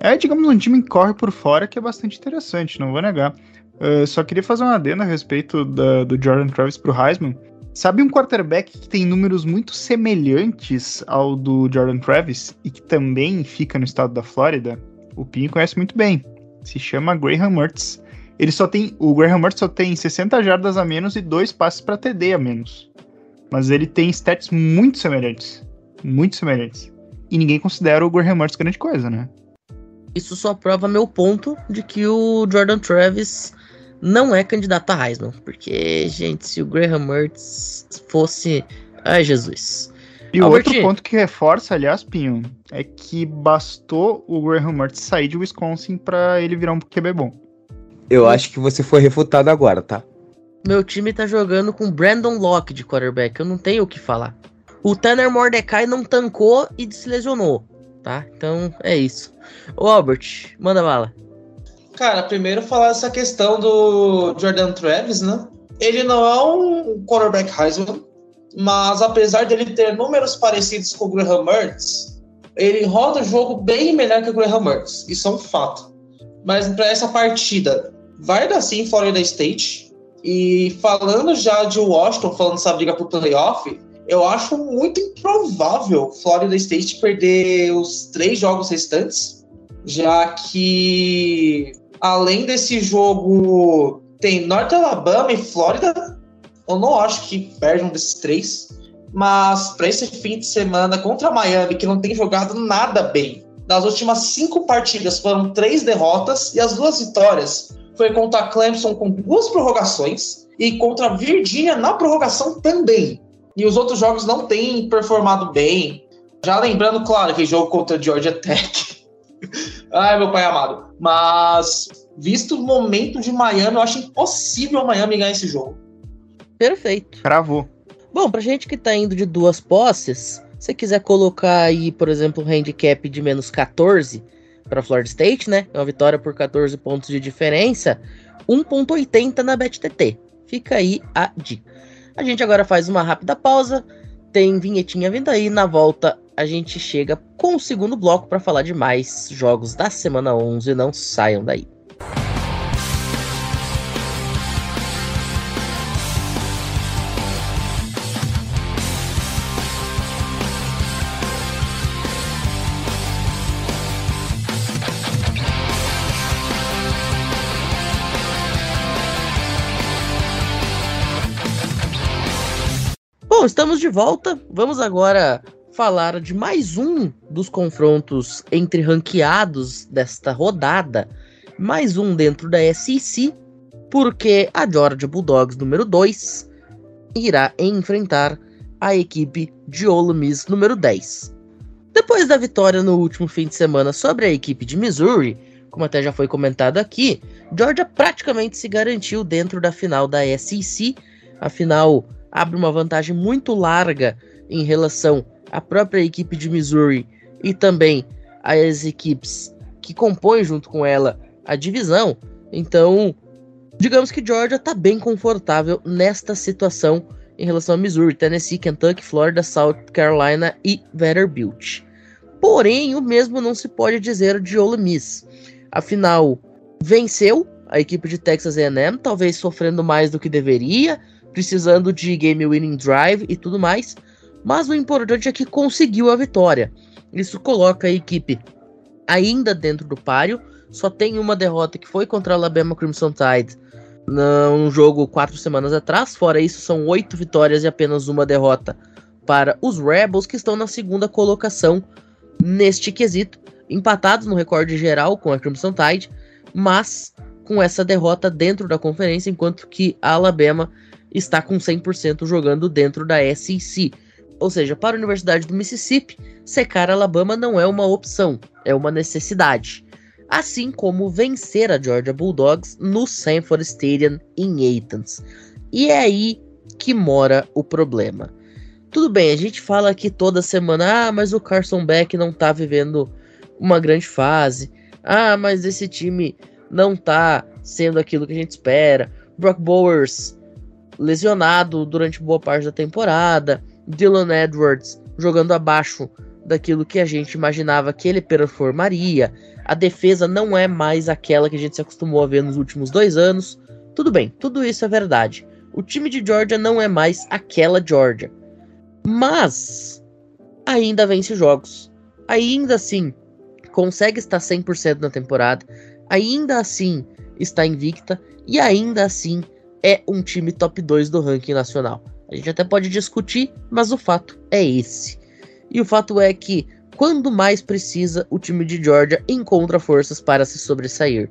É, digamos, um time que corre por fora que é bastante interessante, não vou negar. Uh, só queria fazer uma adenda a respeito da, do Jordan Travis pro Heisman. Sabe um quarterback que tem números muito semelhantes ao do Jordan Travis e que também fica no estado da Flórida? O Pinho conhece muito bem. Se chama Graham Mertz. Ele só tem, o Graham Mertz só tem 60 jardas a menos e dois passes para TD a menos. Mas ele tem stats muito semelhantes muito semelhantes. E ninguém considera o Graham Mertz grande coisa, né? Isso só prova meu ponto de que o Jordan Travis não é candidato a Heisman. Porque, gente, se o Graham Mertz fosse. Ai, Jesus. E o outro ponto que reforça, aliás, Pinho, é que bastou o Graham Mertz sair de Wisconsin para ele virar um QB bom. Eu acho que você foi refutado agora, tá? Meu time tá jogando com Brandon Locke de quarterback, eu não tenho o que falar. O Tanner Mordecai não tancou e se lesionou, tá? Então é isso. Ô Albert, manda bala. Cara, primeiro falar essa questão do Jordan Travis, né? Ele não é um quarterback Heisman, mas apesar dele ter números parecidos com o Graham Mertz, ele roda o jogo bem melhor que o Graham Mertz. Isso é um fato. Mas para essa partida, vai dar sim Florida State. E falando já de Washington, falando dessa briga pro playoff, eu acho muito improvável Florida State perder os três jogos restantes, já que além desse jogo tem Norte Alabama e Flórida. Eu não acho que perde um desses três. Mas para esse fim de semana contra Miami, que não tem jogado nada bem, nas últimas cinco partidas foram três derrotas e as duas vitórias foi contra Clemson com duas prorrogações e contra Virginia na prorrogação também e os outros jogos não têm performado bem. Já lembrando, claro, que jogo contra Georgia Tech. Ai, meu pai amado. Mas, visto o momento de Miami, eu acho impossível Miami ganhar esse jogo. Perfeito. Cravou. Bom, pra gente que tá indo de duas posses, se quiser colocar aí, por exemplo, um handicap de menos 14 para Florida State, né? É uma vitória por 14 pontos de diferença, 1.80 na BetTT. Fica aí a dica. A gente agora faz uma rápida pausa, tem vinhetinha vindo aí, na volta a gente chega com o segundo bloco para falar de mais jogos da semana 11, não saiam daí. Bom, estamos de volta. Vamos agora falar de mais um dos confrontos entre ranqueados desta rodada. Mais um dentro da SEC, porque a Georgia Bulldogs número 2 irá enfrentar a equipe de Ole Miss número 10. Depois da vitória no último fim de semana sobre a equipe de Missouri, como até já foi comentado aqui, Georgia praticamente se garantiu dentro da final da SEC. Afinal, abre uma vantagem muito larga em relação à própria equipe de Missouri e também às equipes que compõem junto com ela a divisão. Então, digamos que Georgia está bem confortável nesta situação em relação a Missouri, Tennessee, Kentucky, Florida, South Carolina e Vanderbilt. Porém, o mesmo não se pode dizer de Ole Miss. Afinal, venceu a equipe de Texas A&M, talvez sofrendo mais do que deveria, precisando de game winning drive e tudo mais. Mas o importante é que conseguiu a vitória. Isso coloca a equipe ainda dentro do páreo. Só tem uma derrota que foi contra a Alabama Crimson Tide num jogo quatro semanas atrás. Fora isso, são oito vitórias e apenas uma derrota para os Rebels, que estão na segunda colocação neste quesito, empatados no recorde geral com a Crimson Tide, mas com essa derrota dentro da conferência, enquanto que a Alabama está com 100% jogando dentro da SEC. Ou seja, para a Universidade do Mississippi, secar Alabama não é uma opção, é uma necessidade. Assim como vencer a Georgia Bulldogs no Sanford Stadium em Athens. E é aí que mora o problema. Tudo bem, a gente fala aqui toda semana, ah, mas o Carson Beck não tá vivendo uma grande fase. Ah, mas esse time não tá sendo aquilo que a gente espera. Brock Bowers lesionado durante boa parte da temporada. Dylan Edwards jogando abaixo daquilo que a gente imaginava que ele performaria. A defesa não é mais aquela que a gente se acostumou a ver nos últimos dois anos. Tudo bem, tudo isso é verdade. O time de Georgia não é mais aquela Georgia. Mas ainda vence jogos. Ainda assim, consegue estar 100% na temporada. Ainda assim, está invicta. E ainda assim, é um time top 2 do ranking nacional. A gente até pode discutir, mas o fato é esse. E o fato é que, quando mais precisa, o time de Georgia encontra forças para se sobressair.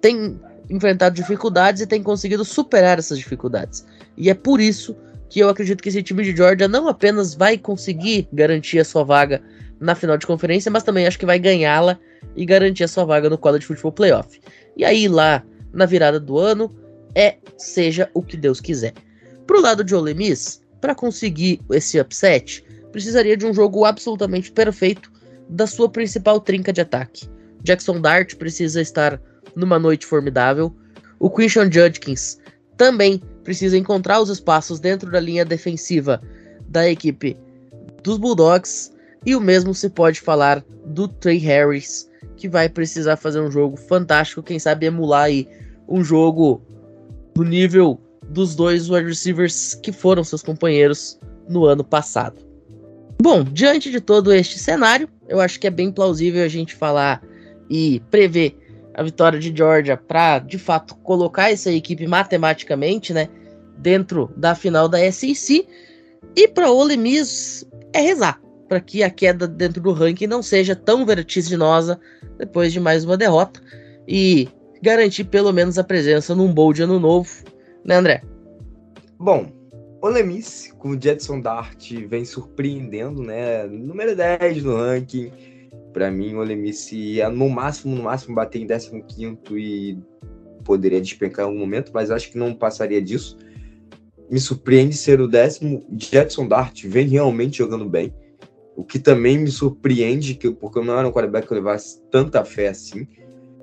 Tem enfrentado dificuldades e tem conseguido superar essas dificuldades. E é por isso que eu acredito que esse time de Georgia não apenas vai conseguir garantir a sua vaga na final de conferência, mas também acho que vai ganhá-la e garantir a sua vaga no College Football Playoff. E aí lá na virada do ano é seja o que Deus quiser. Pro lado de Ole Miss, para conseguir esse upset, precisaria de um jogo absolutamente perfeito da sua principal trinca de ataque. Jackson Dart precisa estar numa noite formidável. O Christian Judkins também precisa encontrar os espaços dentro da linha defensiva da equipe dos Bulldogs. E o mesmo se pode falar do Trey Harris, que vai precisar fazer um jogo fantástico, quem sabe emular aí um jogo do nível dos dois wide receivers que foram seus companheiros no ano passado. Bom, diante de todo este cenário, eu acho que é bem plausível a gente falar e prever a vitória de Georgia para, de fato, colocar essa equipe matematicamente, né, dentro da final da SEC. E para Ole Miss é rezar para que a queda dentro do ranking não seja tão vertiginosa depois de mais uma derrota e garantir pelo menos a presença num bowl de ano novo, né, André? Bom, o Lemis, com o Jetson Dart, vem surpreendendo, né? Número 10 no ranking. Para mim, o Lemis ia no máximo, no máximo bater em 15 e poderia despencar em algum momento, mas acho que não passaria disso. Me surpreende ser o décimo. Jetson Dart vem realmente jogando bem. O que também me surpreende, que, porque não era um quarterback que eu levasse tanta fé assim.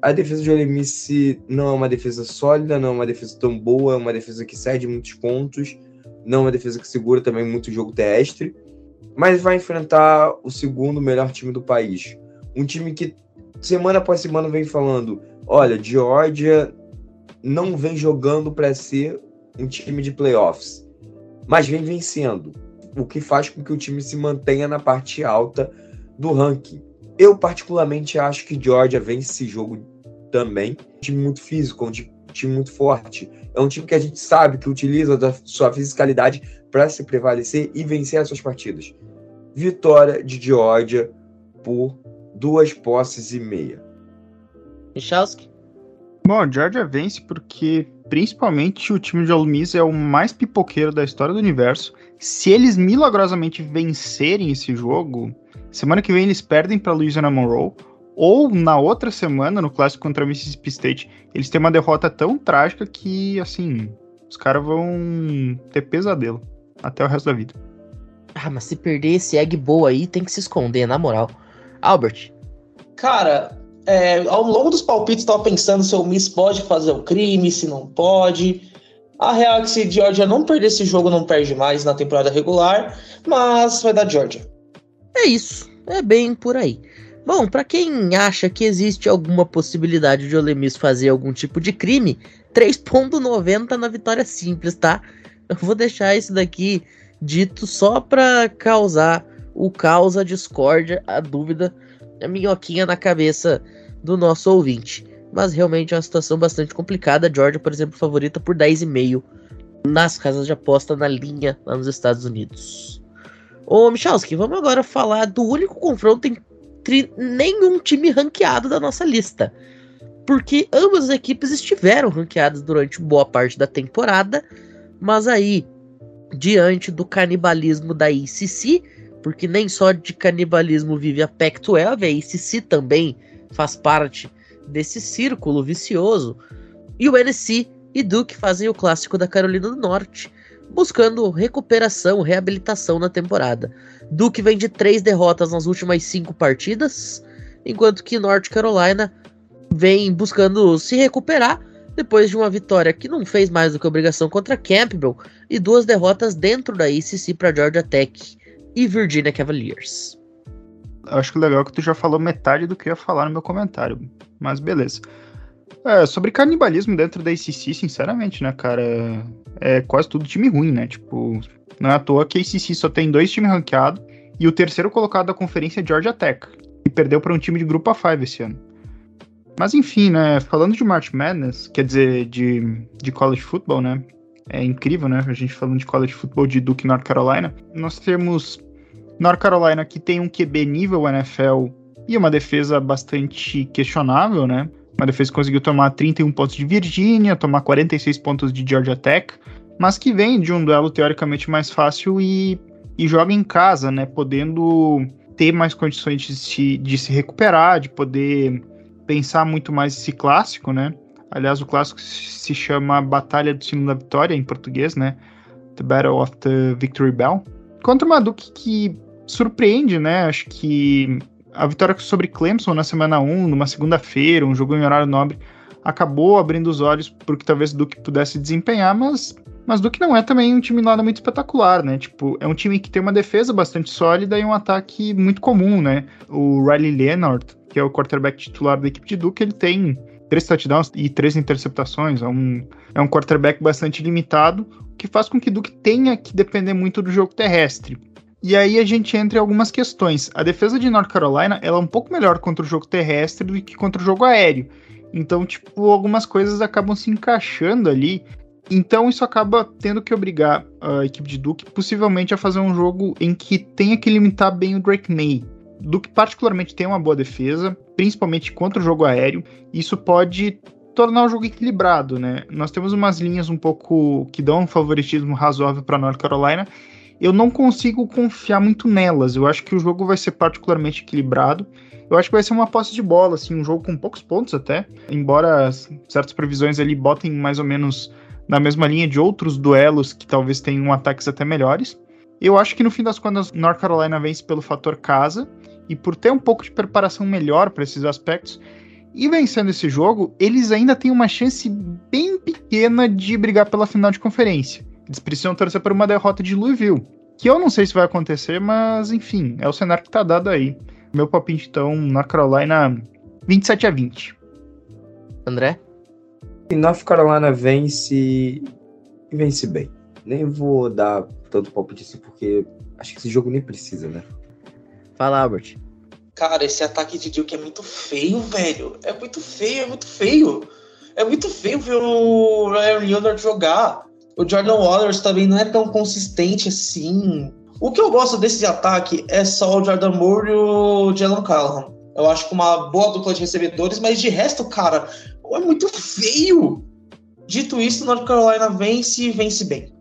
A defesa de Ole Miss não é uma defesa sólida, não é uma defesa tão boa, é uma defesa que cede muitos pontos, não é uma defesa que segura também muito jogo terrestre, mas vai enfrentar o segundo melhor time do país. Um time que semana após semana vem falando: olha, Georgia não vem jogando para ser um time de playoffs, mas vem vencendo o que faz com que o time se mantenha na parte alta do ranking. Eu, particularmente, acho que Georgia vence esse jogo também. Um time muito físico, um time muito forte. É um time que a gente sabe que utiliza da sua fisicalidade para se prevalecer e vencer as suas partidas. Vitória de Georgia por duas posses e meia. Michalski? Bom, Georgia vence porque principalmente o time de Ole Miss é o mais pipoqueiro da história do universo. Se eles milagrosamente vencerem esse jogo, semana que vem eles perdem para Louisiana Monroe, ou na outra semana, no clássico contra Mississippi State, eles têm uma derrota tão trágica que, assim, os caras vão ter pesadelo até o resto da vida. Ah, mas se perder esse egg boa aí, tem que se esconder, na moral. Albert. Cara, é, ao longo dos palpites, estava pensando se o Miss pode fazer o crime, se não pode. A real é que se Georgia não perder esse jogo, não perde mais na temporada regular, mas vai dar Georgia. É isso, é bem por aí. Bom, para quem acha que existe alguma possibilidade de Ole Miss fazer algum tipo de crime, 3.90 na vitória simples, tá? Eu vou deixar isso daqui dito só para causar o caos, a discórdia, a dúvida, a minhoquinha na cabeça do nosso ouvinte. Mas realmente é uma situação bastante complicada. A Georgia, por exemplo, favorita por 10,5 nas casas de aposta na linha lá nos Estados Unidos. Ô, Michalski, vamos agora falar do único confronto entre nenhum time ranqueado da nossa lista. Porque ambas as equipes estiveram ranqueadas durante boa parte da temporada, mas aí diante do canibalismo da ICC, porque nem só de canibalismo vive a Pac-12, a ICC também faz parte desse círculo vicioso. E o NC e Duke fazem o clássico da Carolina do Norte, buscando recuperação, reabilitação na temporada. Duke vem de três derrotas nas últimas cinco partidas, enquanto que North Carolina vem buscando se recuperar depois de uma vitória que não fez mais do que obrigação contra Campbell e duas derrotas dentro da ACC para Georgia Tech e Virginia Cavaliers. Acho que legal que tu já falou metade do que eu ia falar no meu comentário, mas beleza. É, sobre canibalismo dentro da ACC, sinceramente, né, cara, é quase tudo time ruim, né? Tipo, não é à toa que a ACC só tem dois times ranqueados e o terceiro colocado da conferência é Georgia Tech, e perdeu para um time de grupo A5 esse ano. Mas enfim, né, falando de March Madness, quer dizer, de, de college football, né, é incrível, né, a gente falando de college football de Duke, North Carolina, nós temos North Carolina que tem um QB nível NFL e uma defesa bastante questionável, né, uma defesa que conseguiu tomar 31 pontos de Virgínia, tomar 46 pontos de Georgia Tech, mas que vem de um duelo teoricamente mais fácil e, e joga em casa, né, podendo ter mais condições de se, de se recuperar, de poder pensar muito mais esse clássico, né? Aliás, o clássico se chama Batalha do Sino da Vitória, em português, né? The Battle of the Victory Bell. Contra uma Duke que surpreende, né? Acho que a vitória sobre Clemson na semana 1, numa segunda-feira, um jogo em horário nobre, acabou abrindo os olhos porque talvez Duke pudesse desempenhar, mas mas Duke não é também um time nada muito espetacular, né? Tipo, é um time que tem uma defesa bastante sólida e um ataque muito comum, né? O Riley Leonard, que é o quarterback titular da equipe de Duke, ele tem três touchdowns e três interceptações. É um, é um quarterback bastante limitado, que faz com que Duke tenha que depender muito do jogo terrestre. E aí a gente entra em algumas questões. A defesa de North Carolina ela é um pouco melhor contra o jogo terrestre do que contra o jogo aéreo. Então, tipo, algumas coisas acabam se encaixando ali então isso acaba tendo que obrigar a equipe de Duke possivelmente a fazer um jogo em que tenha que limitar bem o Drake May. Duke particularmente tem uma boa defesa, principalmente contra o jogo aéreo. Isso pode tornar o jogo equilibrado, né? Nós temos umas linhas um pouco que dão um favoritismo razoável para North Carolina. Eu não consigo confiar muito nelas. Eu acho que o jogo vai ser particularmente equilibrado. Eu acho que vai ser uma posse de bola, assim, um jogo com poucos pontos até. Embora certas previsões ali botem mais ou menos na mesma linha de outros duelos que talvez tenham ataques até melhores. Eu acho que no fim das contas, North Carolina vence pelo fator casa e por ter um pouco de preparação melhor para esses aspectos. E vencendo esse jogo, eles ainda têm uma chance bem pequena de brigar pela final de conferência. Eles precisam torcer por uma derrota de Louisville, que eu não sei se vai acontecer, mas enfim, é o cenário que tá dado aí. Meu palpite então, North Carolina 27 a 20. André? E North Carolina vence e vence bem. Nem vou dar tanto palpite assim, porque acho que esse jogo nem precisa, né? Fala, Albert. Cara, esse ataque de Duke é muito feio, velho. É muito feio, é muito feio. É muito feio ver o Ryan Leonard jogar. O Jordan Waters também não é tão consistente assim. O que eu gosto desse ataque é só o Jordan Moore e o Jalen Callahan. Eu acho que uma boa dupla de recebedores, mas de resto, cara, é muito feio. Dito isso, North Carolina vence e vence bem.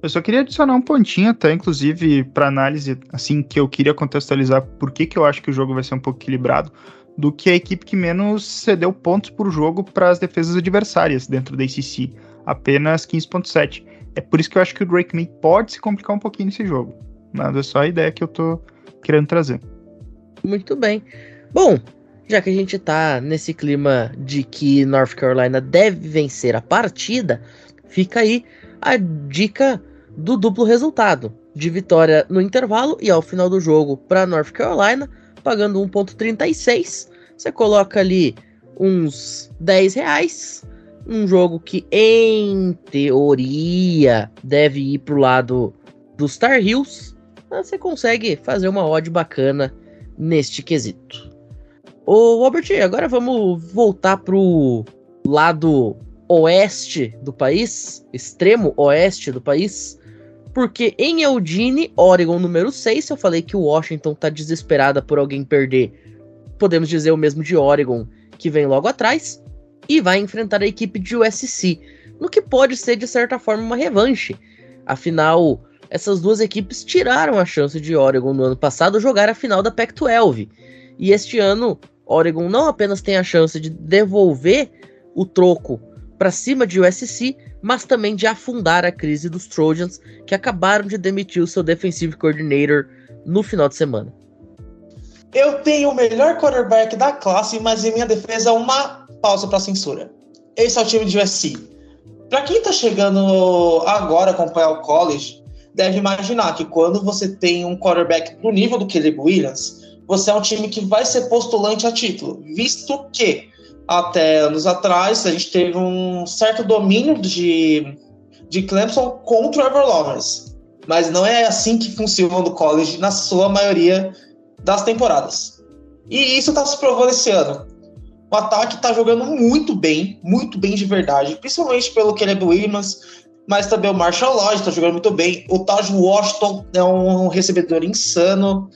Eu só queria adicionar um pontinho até, inclusive, para análise, assim, que eu queria contextualizar por que, que eu acho que o jogo vai ser um pouco equilibrado, do que a equipe que menos cedeu pontos por jogo para as defesas adversárias dentro da ACC, apenas 15.7. É por isso que eu acho que o Drake May pode se complicar um pouquinho nesse jogo. Mas é só a ideia que eu tô querendo trazer. Muito bem. Bom, já que a gente tá nesse clima de que North Carolina deve vencer a partida, fica aí a dica do duplo resultado, de vitória no intervalo e ao final do jogo para North Carolina, pagando 1.36. Você coloca ali uns 10 reais, um jogo que em teoria deve ir pro lado dos Star Hills, você consegue fazer uma odd bacana neste quesito. Ô, Robert, agora vamos voltar pro lado oeste do país, extremo oeste do país, porque em Eugene, Oregon número 6, eu falei que o Washington tá desesperada por alguém perder. Podemos dizer o mesmo de Oregon, que vem logo atrás, e vai enfrentar a equipe de USC, no que pode ser de certa forma uma revanche. Afinal, essas duas equipes tiraram a chance de Oregon no ano passado jogar a final da Pac-12. E este ano, Oregon não apenas tem a chance de devolver o troco para cima de USC, mas também de afundar a crise dos Trojans, que acabaram de demitir o seu defensive coordinator no final de semana. Eu tenho o melhor quarterback da classe, mas em minha defesa uma pausa para censura. Esse é o time de USC. Para quem está chegando agora a acompanhar o college, deve imaginar que quando você tem um quarterback do nível do Caleb Williams, você é um time que vai ser postulante a título, visto que até anos atrás a gente teve um certo domínio de, de Clemson contra o Trevor Lawrence. Mas não é assim que funciona no college na sua maioria das temporadas. E isso está se provando esse ano. O ataque está jogando muito bem, muito bem de verdade, principalmente pelo Caleb Williams, mas também o Marshall Lodge está jogando muito bem. O Taj Washington é um recebedor insano,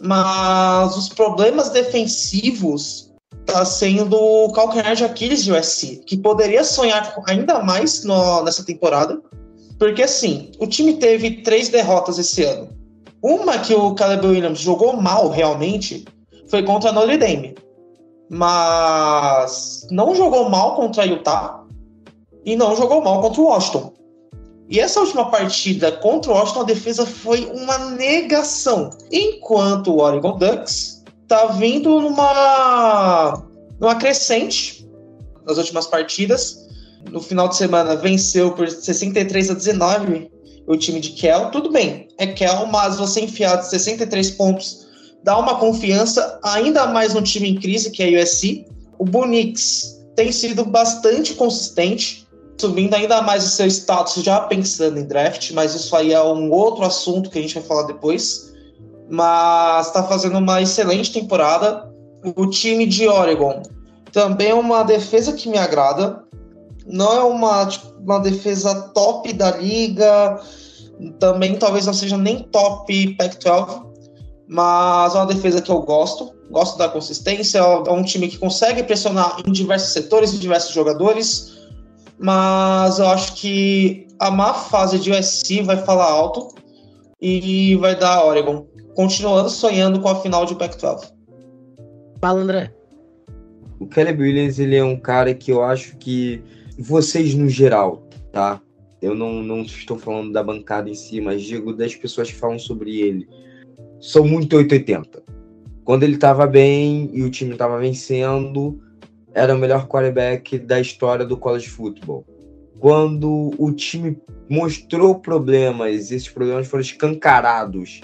mas os problemas defensivos tá sendo o calcanhar de Aquiles de USC, que poderia sonhar ainda mais no, nessa temporada, porque assim, o time teve três derrotas esse ano. Uma que o Caleb Williams jogou mal realmente foi contra a Notre Dame, mas não jogou mal contra Utah e não jogou mal contra o Washington. E essa última partida contra o Washington, a defesa foi uma negação. Enquanto o Oregon Ducks tá vindo numa, numa crescente nas últimas partidas. No final de semana venceu por 63 a 19 o time de Kel. Tudo bem, é Kel, mas você enfiar 63 pontos dá uma confiança ainda mais no time em crise, que é a USC. O Bonix tem sido bastante consistente subindo ainda mais o seu status já pensando em draft, mas isso aí é um outro assunto que a gente vai falar depois. Mas está fazendo uma excelente temporada. O time de Oregon também é uma defesa que me agrada. Não é uma, tipo, uma defesa top da liga, também talvez não seja nem top Pac-12, mas é uma defesa que eu gosto. Gosto da consistência. É um time que consegue pressionar em diversos setores, em diversos jogadores mas eu acho que a má fase de USC vai falar alto e vai dar Oregon, continuando sonhando com a final de Pac-12. Fala, André. O Caleb Williams, ele é um cara que eu acho que vocês no geral, tá? Eu não, não estou falando da bancada em si, mas digo das pessoas que falam sobre ele. São muito 880. Quando ele estava bem e o time estava vencendo, era o melhor quarterback da história do college football. Quando o time mostrou problemas, esses problemas foram escancarados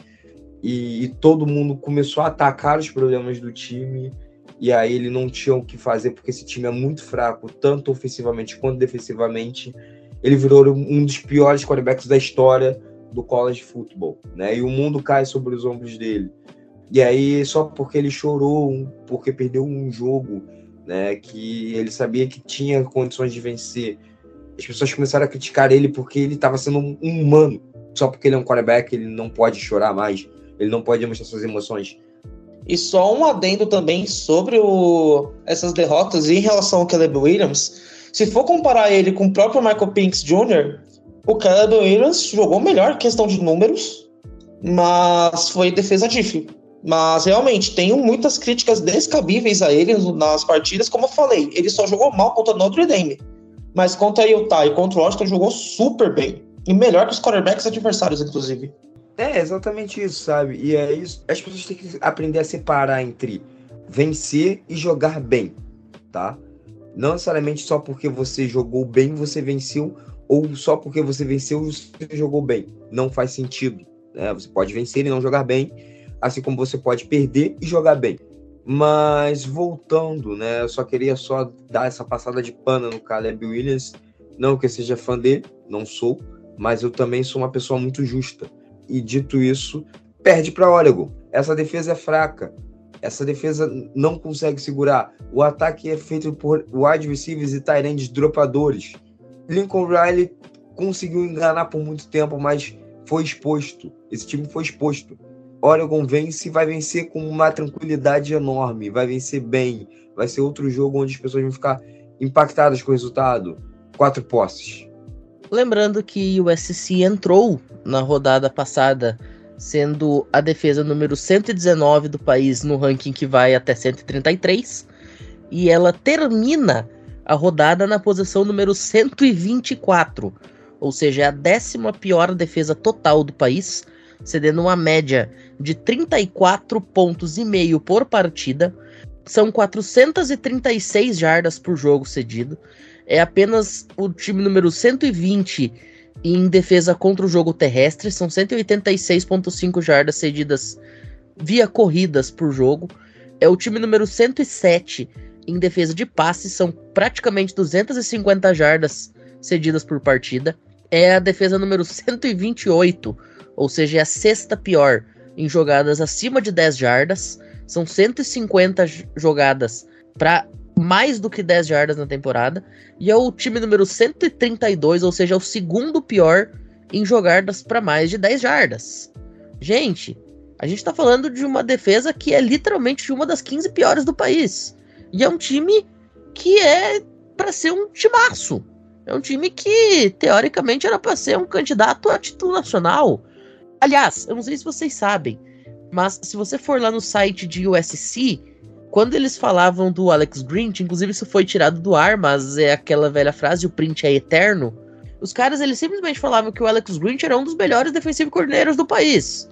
e, e, todo mundo começou a atacar os problemas do time e aí ele não tinha o que fazer porque esse time é muito fraco, tanto ofensivamente quanto defensivamente. Ele virou um dos piores quarterbacks da história do college football, né? E o mundo cai sobre os ombros dele. E aí só porque ele chorou, porque perdeu um jogo, né, que ele sabia que tinha condições de vencer. As pessoas começaram a criticar ele porque ele estava sendo um humano. Só porque ele é um quarterback, ele não pode chorar mais, ele não pode demonstrar suas emoções. E só um adendo também sobre o, essas derrotas em relação ao Caleb Williams. Se for comparar ele com o próprio Michael Pinks Jr., o Caleb Williams jogou melhor questão de números, mas foi defesa difícil. Mas realmente tenho muitas críticas descabíveis a ele nas partidas. Como eu falei, ele só jogou mal contra Notre Dame. Mas contra Utah e contra o Washington jogou super bem. E melhor que os quarterbacks adversários, inclusive. É exatamente isso, sabe? E é isso. As pessoas têm que aprender a separar entre vencer e jogar bem, tá? Não necessariamente só porque você jogou bem você venceu, ou só porque você venceu você jogou bem. Não faz sentido. Né? Você pode vencer e não jogar bem, assim como você pode perder e jogar bem. Mas voltando, né? Eu só queria só dar essa passada de pano no Caleb Williams. Não que eu seja fã dele, não sou, mas eu também sou uma pessoa muito justa. E dito isso, perde para Oregon. Essa defesa é fraca. Essa defesa não consegue segurar. O ataque é feito por wide receivers e tight ends dropadores. Lincoln Riley conseguiu enganar por muito tempo, mas foi exposto. Esse time foi exposto. Oregon vence e vai vencer com uma tranquilidade enorme, vai vencer bem, vai ser outro jogo onde as pessoas vão ficar impactadas com o resultado. Quatro posses. Lembrando que o USC entrou na rodada passada sendo a defesa número 119 do país no ranking que vai até 133, e ela termina a rodada na posição número 124, ou seja, a décima pior defesa total do país, cedendo uma média de 34 pontos e meio por partida. São 436 jardas por jogo cedido. É apenas o time número 120 em defesa contra o jogo terrestre, são 186.5 jardas cedidas via corridas por jogo. É o time número 107 em defesa de passe, são praticamente 250 jardas cedidas por partida. É a defesa número 128, ou seja, é a sexta pior em jogadas acima de 10 jardas. São 150 jogadas para mais do que 10 jardas na temporada. E é o time número 132, ou seja, é o segundo pior em jogadas para mais de 10 jardas. Gente, a gente tá falando de uma defesa que é literalmente uma das 15 piores do país. E é um time que é para ser um timaço. É um time que, teoricamente, era para ser um candidato a título nacional. Aliás, eu não sei se vocês sabem, mas se você for lá no site de USC, quando eles falavam do Alex Grinch, inclusive isso foi tirado do ar, mas é aquela velha frase, o print é eterno. Os caras, eles simplesmente falavam que o Alex Grinch era um dos melhores defensivos coordenadores do país.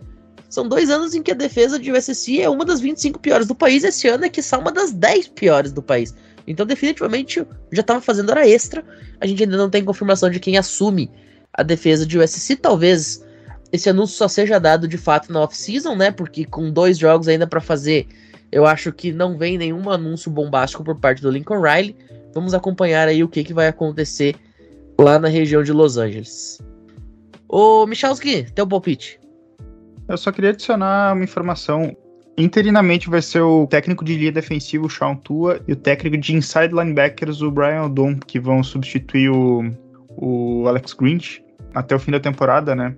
São dois anos em que a defesa de USC é uma das 25 piores do país, esse ano é que são uma das 10 piores do país. Então, definitivamente, já estava fazendo hora extra. A gente ainda não tem confirmação de quem assume a defesa de USC. Talvez esse anúncio só seja dado de fato na off-season, né? Porque com dois jogos ainda para fazer eu acho que não vem nenhum anúncio bombástico por parte do Lincoln Riley. Vamos acompanhar aí o que, que vai acontecer lá na região de Los Angeles. Ô, Michalski, teu palpite. Eu só queria adicionar uma informação. Interinamente vai ser o técnico de linha defensivo, o Sean Tua, e o técnico de inside linebackers, o Brian Odom, que vão substituir o, o Alex Grinch até o fim da temporada, né?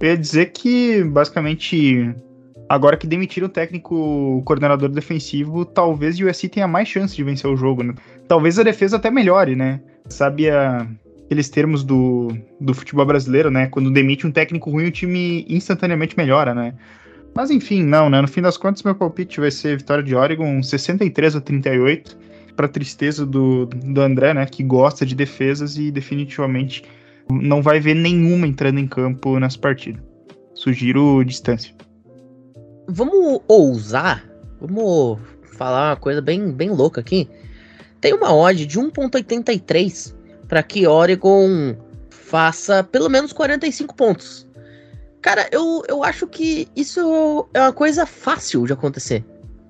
Eu ia dizer que, basicamente, Agora que demitiram o técnico o coordenador defensivo, talvez o USC tenha mais chance de vencer o jogo, né? Talvez a defesa até melhore, né? Sabe a, aqueles termos do, do futebol brasileiro, né? Quando demite um técnico ruim, o time instantaneamente melhora, né? Mas enfim, não, né? No fim das contas, meu palpite vai ser vitória de Oregon 63 a 38, para tristeza do, do André, né? Que gosta de defesas e definitivamente não vai ver nenhuma entrando em campo nessa partida. Sugiro distância vamos ousar, vamos falar uma coisa bem, bem louca aqui. Tem uma odd de 1.83 para que Oregon faça pelo menos 45 pontos. Cara, eu, eu acho que isso é uma coisa fácil de acontecer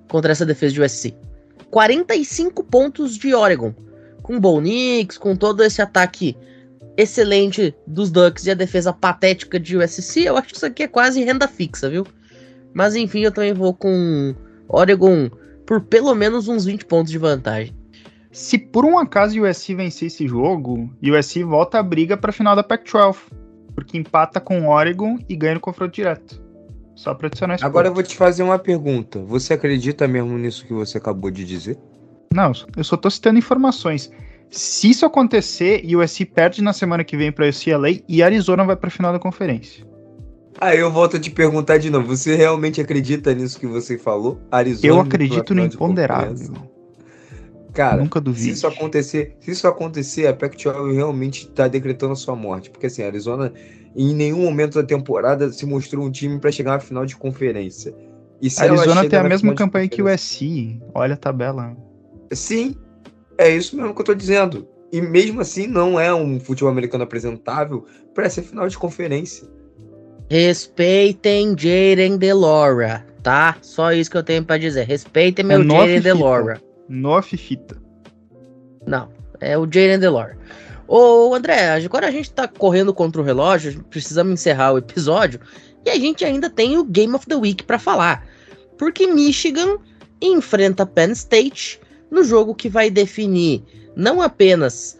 contra essa defesa de USC. 45 pontos de Oregon. Com Bo Nix, com todo esse ataque excelente dos Ducks e a defesa patética de USC, eu acho que isso aqui é quase renda fixa, viu? Mas enfim, eu também vou com Oregon por pelo menos uns 20 pontos de vantagem. Se por um acaso o USC vencer esse jogo, o USC volta a briga para a final da Pac-12, porque empata com Oregon e ganha no confronto direto. Só para adicionar isso. Agora eu vou te fazer uma pergunta. Você acredita mesmo nisso que você acabou de dizer? Não, eu só tô citando informações. Se isso acontecer, o USC perde na semana que vem para UCLA e Arizona vai para a final da conferência. Aí eu volto a te perguntar de novo. Você realmente acredita nisso que você falou? Arizona eu acredito no imponderável. Cara, nunca duvido. Se isso acontecer, se isso acontecer, a Pac-12 realmente está decretando a sua morte, porque assim, a Arizona em nenhum momento da temporada se mostrou um time para chegar na final de conferência. E se Arizona tem a mesma campanha que o SC. Olha a tabela. Sim, é isso mesmo que eu tô dizendo. E mesmo assim não é um futebol americano apresentável para ser final de conferência. Respeitem Jaden Delora, tá? Só isso que eu tenho para dizer. Respeitem meu é Jaden Delora. No fita. Não, é o Jaden Delora. Ô, André, agora a gente tá correndo contra o relógio, precisamos encerrar o episódio e a gente ainda tem o Game of the Week para falar. Porque Michigan enfrenta Penn State no jogo que vai definir não apenas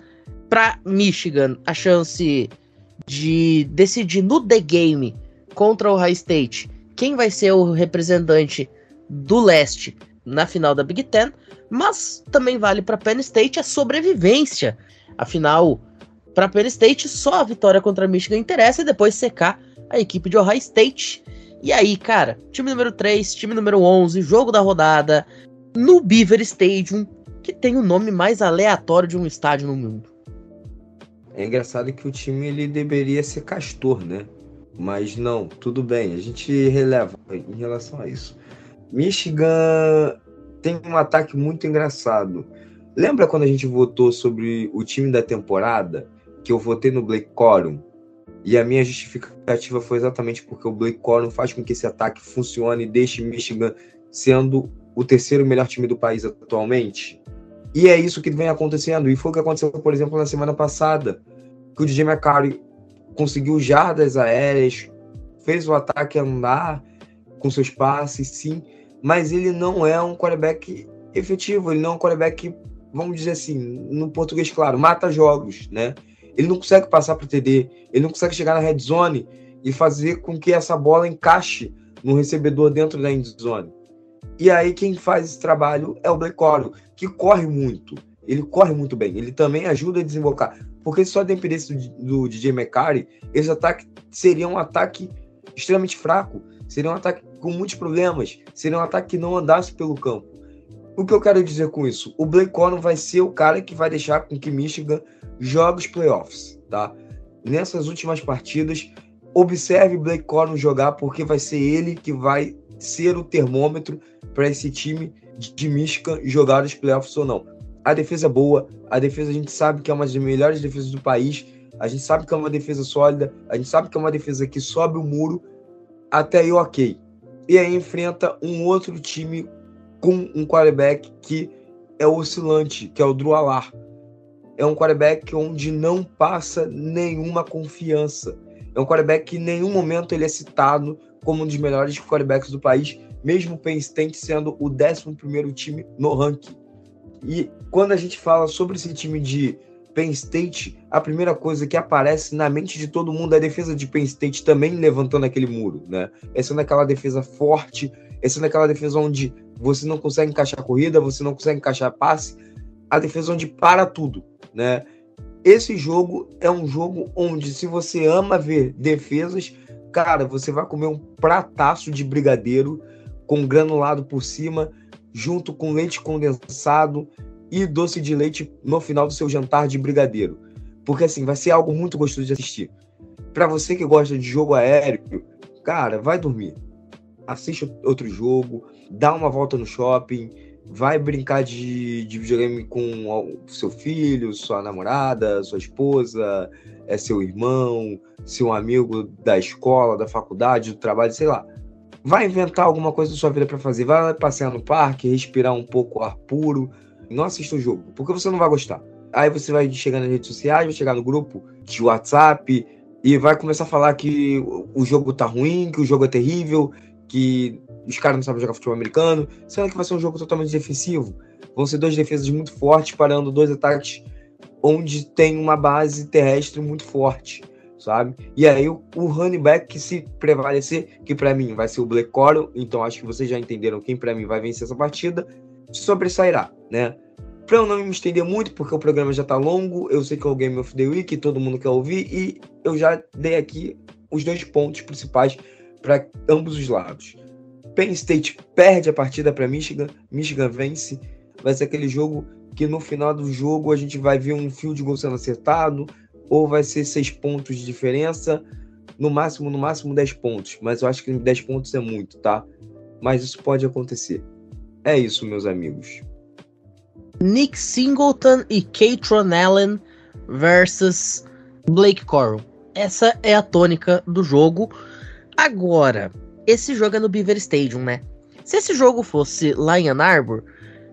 para Michigan a chance de decidir no The Game contra o High State quem vai ser o representante do leste na final da Big Ten, mas também vale para Penn State a sobrevivência. Afinal, para Penn State, só a vitória contra Michigan interessa e depois secar a equipe de Ohio State. E aí, cara, time número 3, time número 11, jogo da rodada no Beaver Stadium, que tem o nome mais aleatório de um estádio no mundo. É engraçado que o time ele deveria ser Castor, né? Mas não, tudo bem, a gente releva em relação a isso. Michigan tem um ataque muito engraçado. Lembra quando a gente votou sobre o time da temporada? Que eu votei no Blake Corum? E a minha justificativa foi exatamente porque o Blake Corum faz com que esse ataque funcione e deixe Michigan sendo o terceiro melhor time do país atualmente. E é isso que vem acontecendo. E foi o que aconteceu, por exemplo, na semana passada. Que o DJ McCarry conseguiu jardas aéreas, fez o ataque andar com seus passes, sim, mas ele não é um quarterback efetivo, ele não é um quarterback, vamos dizer assim, no português claro, mata jogos, né? Ele não consegue passar para o TD, ele não consegue chegar na red zone e fazer com que essa bola encaixe no recebedor dentro da end zone. E aí quem faz esse trabalho é o Blake Corum, que corre muito. Ele corre muito bem. Ele também ajuda a desembocar. Porque se só dependesse do, do DJ McCarry, esse ataque seria um ataque extremamente fraco. Seria um ataque com muitos problemas. Seria um ataque que não andasse pelo campo. O que eu quero dizer com isso? O Blake Corum vai ser o cara que vai deixar com que Michigan jogue os playoffs, tá? Nessas últimas partidas, observe Blake Corum jogar, porque vai ser ele que vai ser o termômetro para esse time de Michigan jogar os playoffs ou não. A defesa é boa, a defesa a gente sabe que é uma das melhores defesas do país, a gente sabe que é uma defesa sólida, a gente sabe que é uma defesa que sobe o muro, até aí ok. E aí enfrenta um outro time com um quarterback que é oscilante, que é o Drew Alar. É um quarterback onde não passa nenhuma confiança. É um quarterback que em nenhum momento ele é citado como um dos melhores quarterbacks do país, mesmo o Penn State sendo o 11º time no ranking. E quando a gente fala sobre esse time de Penn State, a primeira coisa que aparece na mente de todo mundo é a defesa de Penn State também levantando aquele muro, né? Essa é naquela defesa forte, essa é naquela defesa onde você não consegue encaixar corrida, você não consegue encaixar passe, a defesa onde para tudo, né? Esse jogo é um jogo onde se você ama ver defesas, cara, você vai comer um prataço de brigadeiro com granulado por cima junto com leite condensado e doce de leite no final do seu jantar de brigadeiro. Porque assim, vai ser algo muito gostoso de assistir. Para você que gosta de jogo aéreo, cara, vai dormir. Assiste outro jogo, dá uma volta no shopping, vai brincar de, de videogame com seu filho, sua namorada, sua esposa, é seu irmão, seu amigo da escola, da faculdade, do trabalho, sei lá vai inventar alguma coisa da sua vida para fazer, vai passear no parque, respirar um pouco ar puro, não assista o jogo, porque você não vai gostar. Aí você vai chegar nas redes sociais, vai chegar no grupo de WhatsApp e vai começar a falar que o jogo tá ruim, que o jogo é terrível, que os caras não sabem jogar futebol americano, sendo que vai ser um jogo totalmente defensivo. Vão ser duas defesas muito fortes, parando dois ataques onde tem uma base terrestre muito forte sabe? E aí o, o running back que se prevalecer, que para mim vai ser o Black Coral, então acho que vocês já entenderam quem para mim vai vencer essa partida, sobressairá, né? Para eu não me estender muito, porque o programa já tá longo, eu sei que é o Game of the Week, todo mundo quer ouvir, e eu já dei aqui os dois pontos principais para ambos os lados. Penn State perde a partida para Michigan, Michigan vence, vai ser aquele jogo que no final do jogo a gente vai ver um field goal sendo acertado, ou vai ser seis pontos de diferença, no máximo, no máximo 10 pontos. Mas eu acho que 10 pontos é muito, tá? Mas isso pode acontecer. É isso, meus amigos. Nick Singleton e Katron Allen versus Blake Coral. Essa é a tônica do jogo. Agora, esse jogo é no Beaver Stadium, né? Se esse jogo fosse lá em Ann Arbor,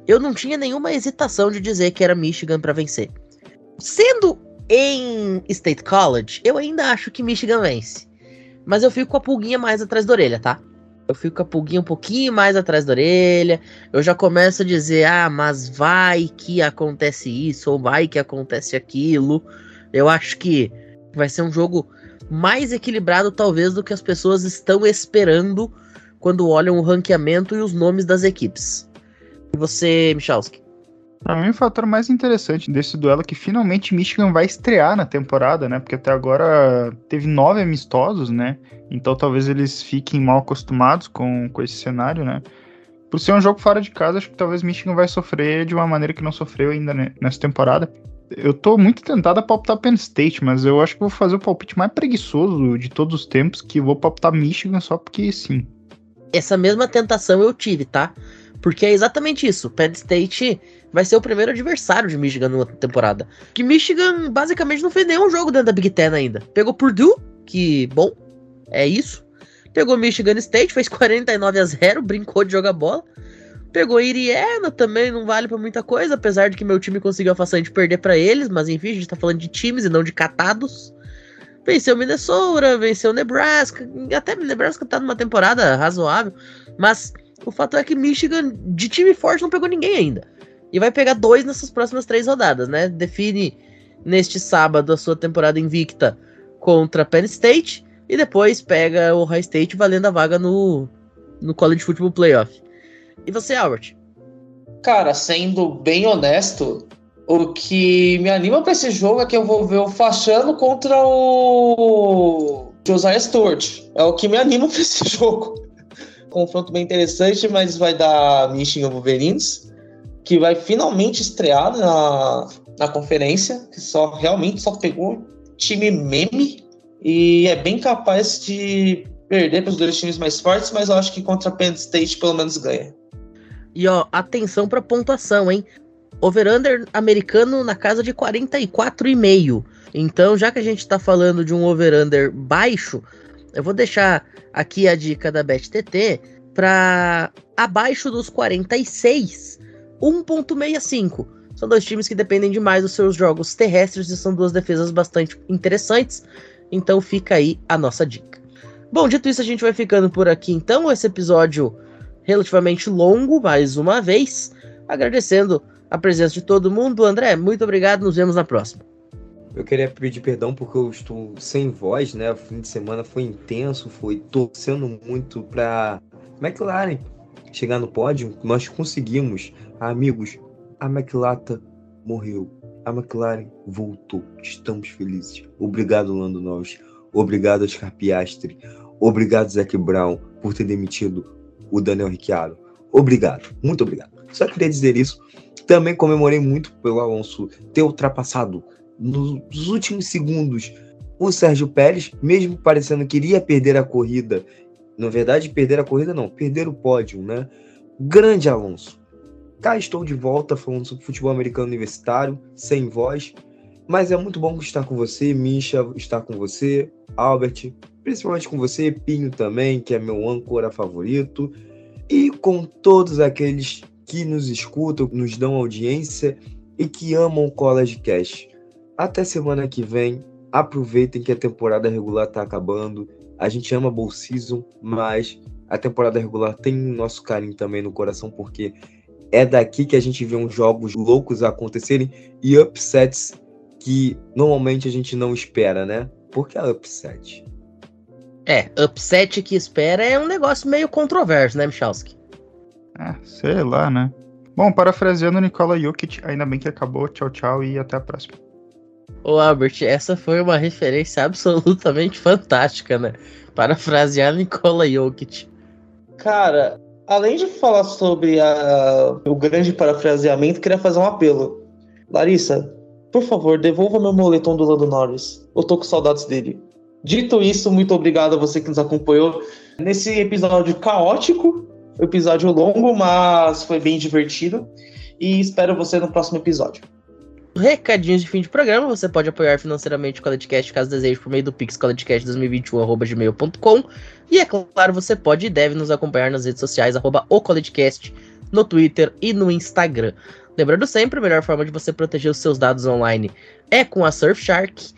eu não tinha nenhuma hesitação de dizer que era Michigan para vencer. Sendo em State College, eu ainda acho que Michigan vence. Mas eu fico com a pulguinha mais atrás da orelha, tá? Eu fico com a pulguinha um pouquinho mais atrás da orelha. Eu já começo a dizer, ah, mas vai que acontece isso, ou vai que acontece aquilo. Eu acho que vai ser um jogo mais equilibrado, talvez, do que as pessoas estão esperando quando olham o ranqueamento e os nomes das equipes. E você, Michalski? Pra mim, o fator mais interessante desse duelo é que finalmente Michigan vai estrear na temporada, né? Porque até agora teve nove amistosos, né? Então talvez eles fiquem mal acostumados com, com esse cenário, né? Por ser um jogo fora de casa, acho que talvez Michigan vai sofrer de uma maneira que não sofreu ainda nessa temporada. Eu tô muito tentado a palpitar Penn State, mas eu acho que vou fazer o palpite mais preguiçoso de todos os tempos, que vou palpitar Michigan só porque sim. Essa mesma tentação eu tive, tá? Porque é exatamente isso. Penn State vai ser o primeiro adversário de Michigan numa temporada. Que Michigan basicamente não fez nenhum jogo dentro da Big Ten ainda. Pegou Purdue, que, bom, é isso. Pegou Michigan State, fez 49 a 0, brincou de jogar bola. Pegou Iriana também, não vale para muita coisa, apesar de que meu time conseguiu a façanha de perder para eles, mas enfim, a gente tá falando de times e não de catados. Venceu Minnesota, venceu Nebraska, até Nebraska tá numa temporada razoável, mas o fato é que Michigan, de time forte, não pegou ninguém ainda. E vai pegar dois nessas próximas três rodadas, né? Define neste sábado a sua temporada invicta contra Penn State e depois pega o High State valendo a vaga no, no College Football Playoff. E você, Albert? Cara, sendo bem honesto, o que me anima para esse jogo é que eu vou ver o Fachano contra o Josiah Stewart. É o que me anima para esse jogo. Confronto bem interessante, mas vai dar Michigan Wolverines, que vai finalmente estrear na, na conferência, que só realmente só pegou time meme e é bem capaz de perder para os dois times mais fortes, mas eu acho que contra Penn State pelo menos ganha. E ó, atenção para pontuação, hein? Over-under americano na casa de 44,5. Então, já que a gente está falando de um over-under baixo, eu vou deixar aqui a dica da BetTT para abaixo dos 46, 1.65. São dois times que dependem demais dos seus jogos terrestres e são duas defesas bastante interessantes. Então fica aí a nossa dica. Bom, dito isso, a gente vai ficando por aqui então. Esse episódio relativamente longo, mais uma vez. Agradecendo a presença de todo mundo. André, muito obrigado, nos vemos na próxima. Eu queria pedir perdão porque eu estou sem voz, né? O fim de semana foi intenso, foi torcendo muito para McLaren chegar no pódio. Nós conseguimos, amigos. A McLaren morreu. A McLaren voltou. Estamos felizes. Obrigado, Lando Norris. Obrigado, Oscar Piastri. Obrigado, Zac Brown, por ter demitido o Daniel Ricciardo. Obrigado, muito obrigado. Só queria dizer isso. Também comemorei muito pelo Alonso ter ultrapassado nos últimos segundos o Sérgio Pérez, mesmo parecendo que iria perder a corrida. Na verdade, perder a corrida não, perder o pódio, né? Grande Alonso. Cá estou de volta falando sobre futebol americano universitário, sem voz. Mas é muito bom estar com você, Misha, estar com você, Albert, principalmente com você, Pinho também, que é meu âncora favorito, e com todos aqueles que nos escutam, nos dão audiência e que amam o College Cash. Até semana que vem. Aproveitem que a temporada regular está acabando. A gente ama Bowl Season, mas a temporada regular tem nosso carinho também no coração, porque é daqui que a gente vê uns jogos loucos acontecerem e upsets que normalmente a gente não espera, né? Porque é upset. É, upset que espera é um negócio meio controverso, né, Michalski? É, sei lá, né? Bom, parafraseando Nicola Jokic, ainda bem que acabou. Tchau, tchau e até a próxima. Ô, Albert, essa foi uma referência absolutamente fantástica, né? Parafrasear Nicola Jokic. Cara, além de falar sobre a, o grande parafraseamento, queria fazer um apelo. Larissa, por favor, devolva meu moletom do Lando Norris. Eu tô com saudades dele. Dito isso, muito obrigado a você que nos acompanhou nesse episódio caótico, episódio longo, mas foi bem divertido. E espero você no próximo episódio. Recadinhos de fim de programa, você pode apoiar financeiramente o CollegeCast caso deseje por meio do Pix collegecast2021.gmail.com e é claro, você pode e deve nos acompanhar nas redes sociais, arroba o CollegeCast, no Twitter e no Instagram. Lembrando sempre, a melhor forma de você proteger os seus dados online é com a Surfshark.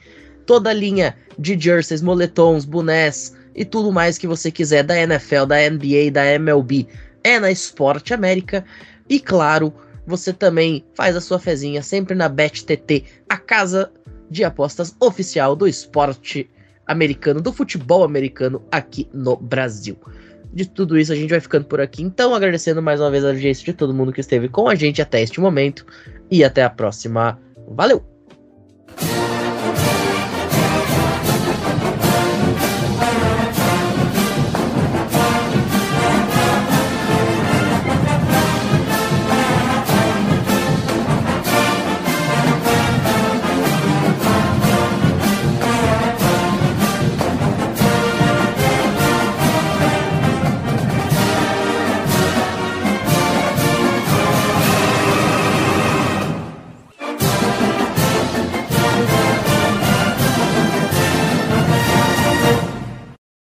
Toda a linha de jerseys, moletons, bonés e tudo mais que você quiser da NFL, da NBA, da MLB é na Esporte América. E claro, você também faz a sua fezinha sempre na BetTT, a casa de apostas oficial do esporte americano, do futebol americano aqui no Brasil. de tudo isso, a gente vai ficando por aqui. Então, agradecendo mais uma vez a audiência de todo mundo que esteve com a gente até este momento. E até a próxima. Valeu!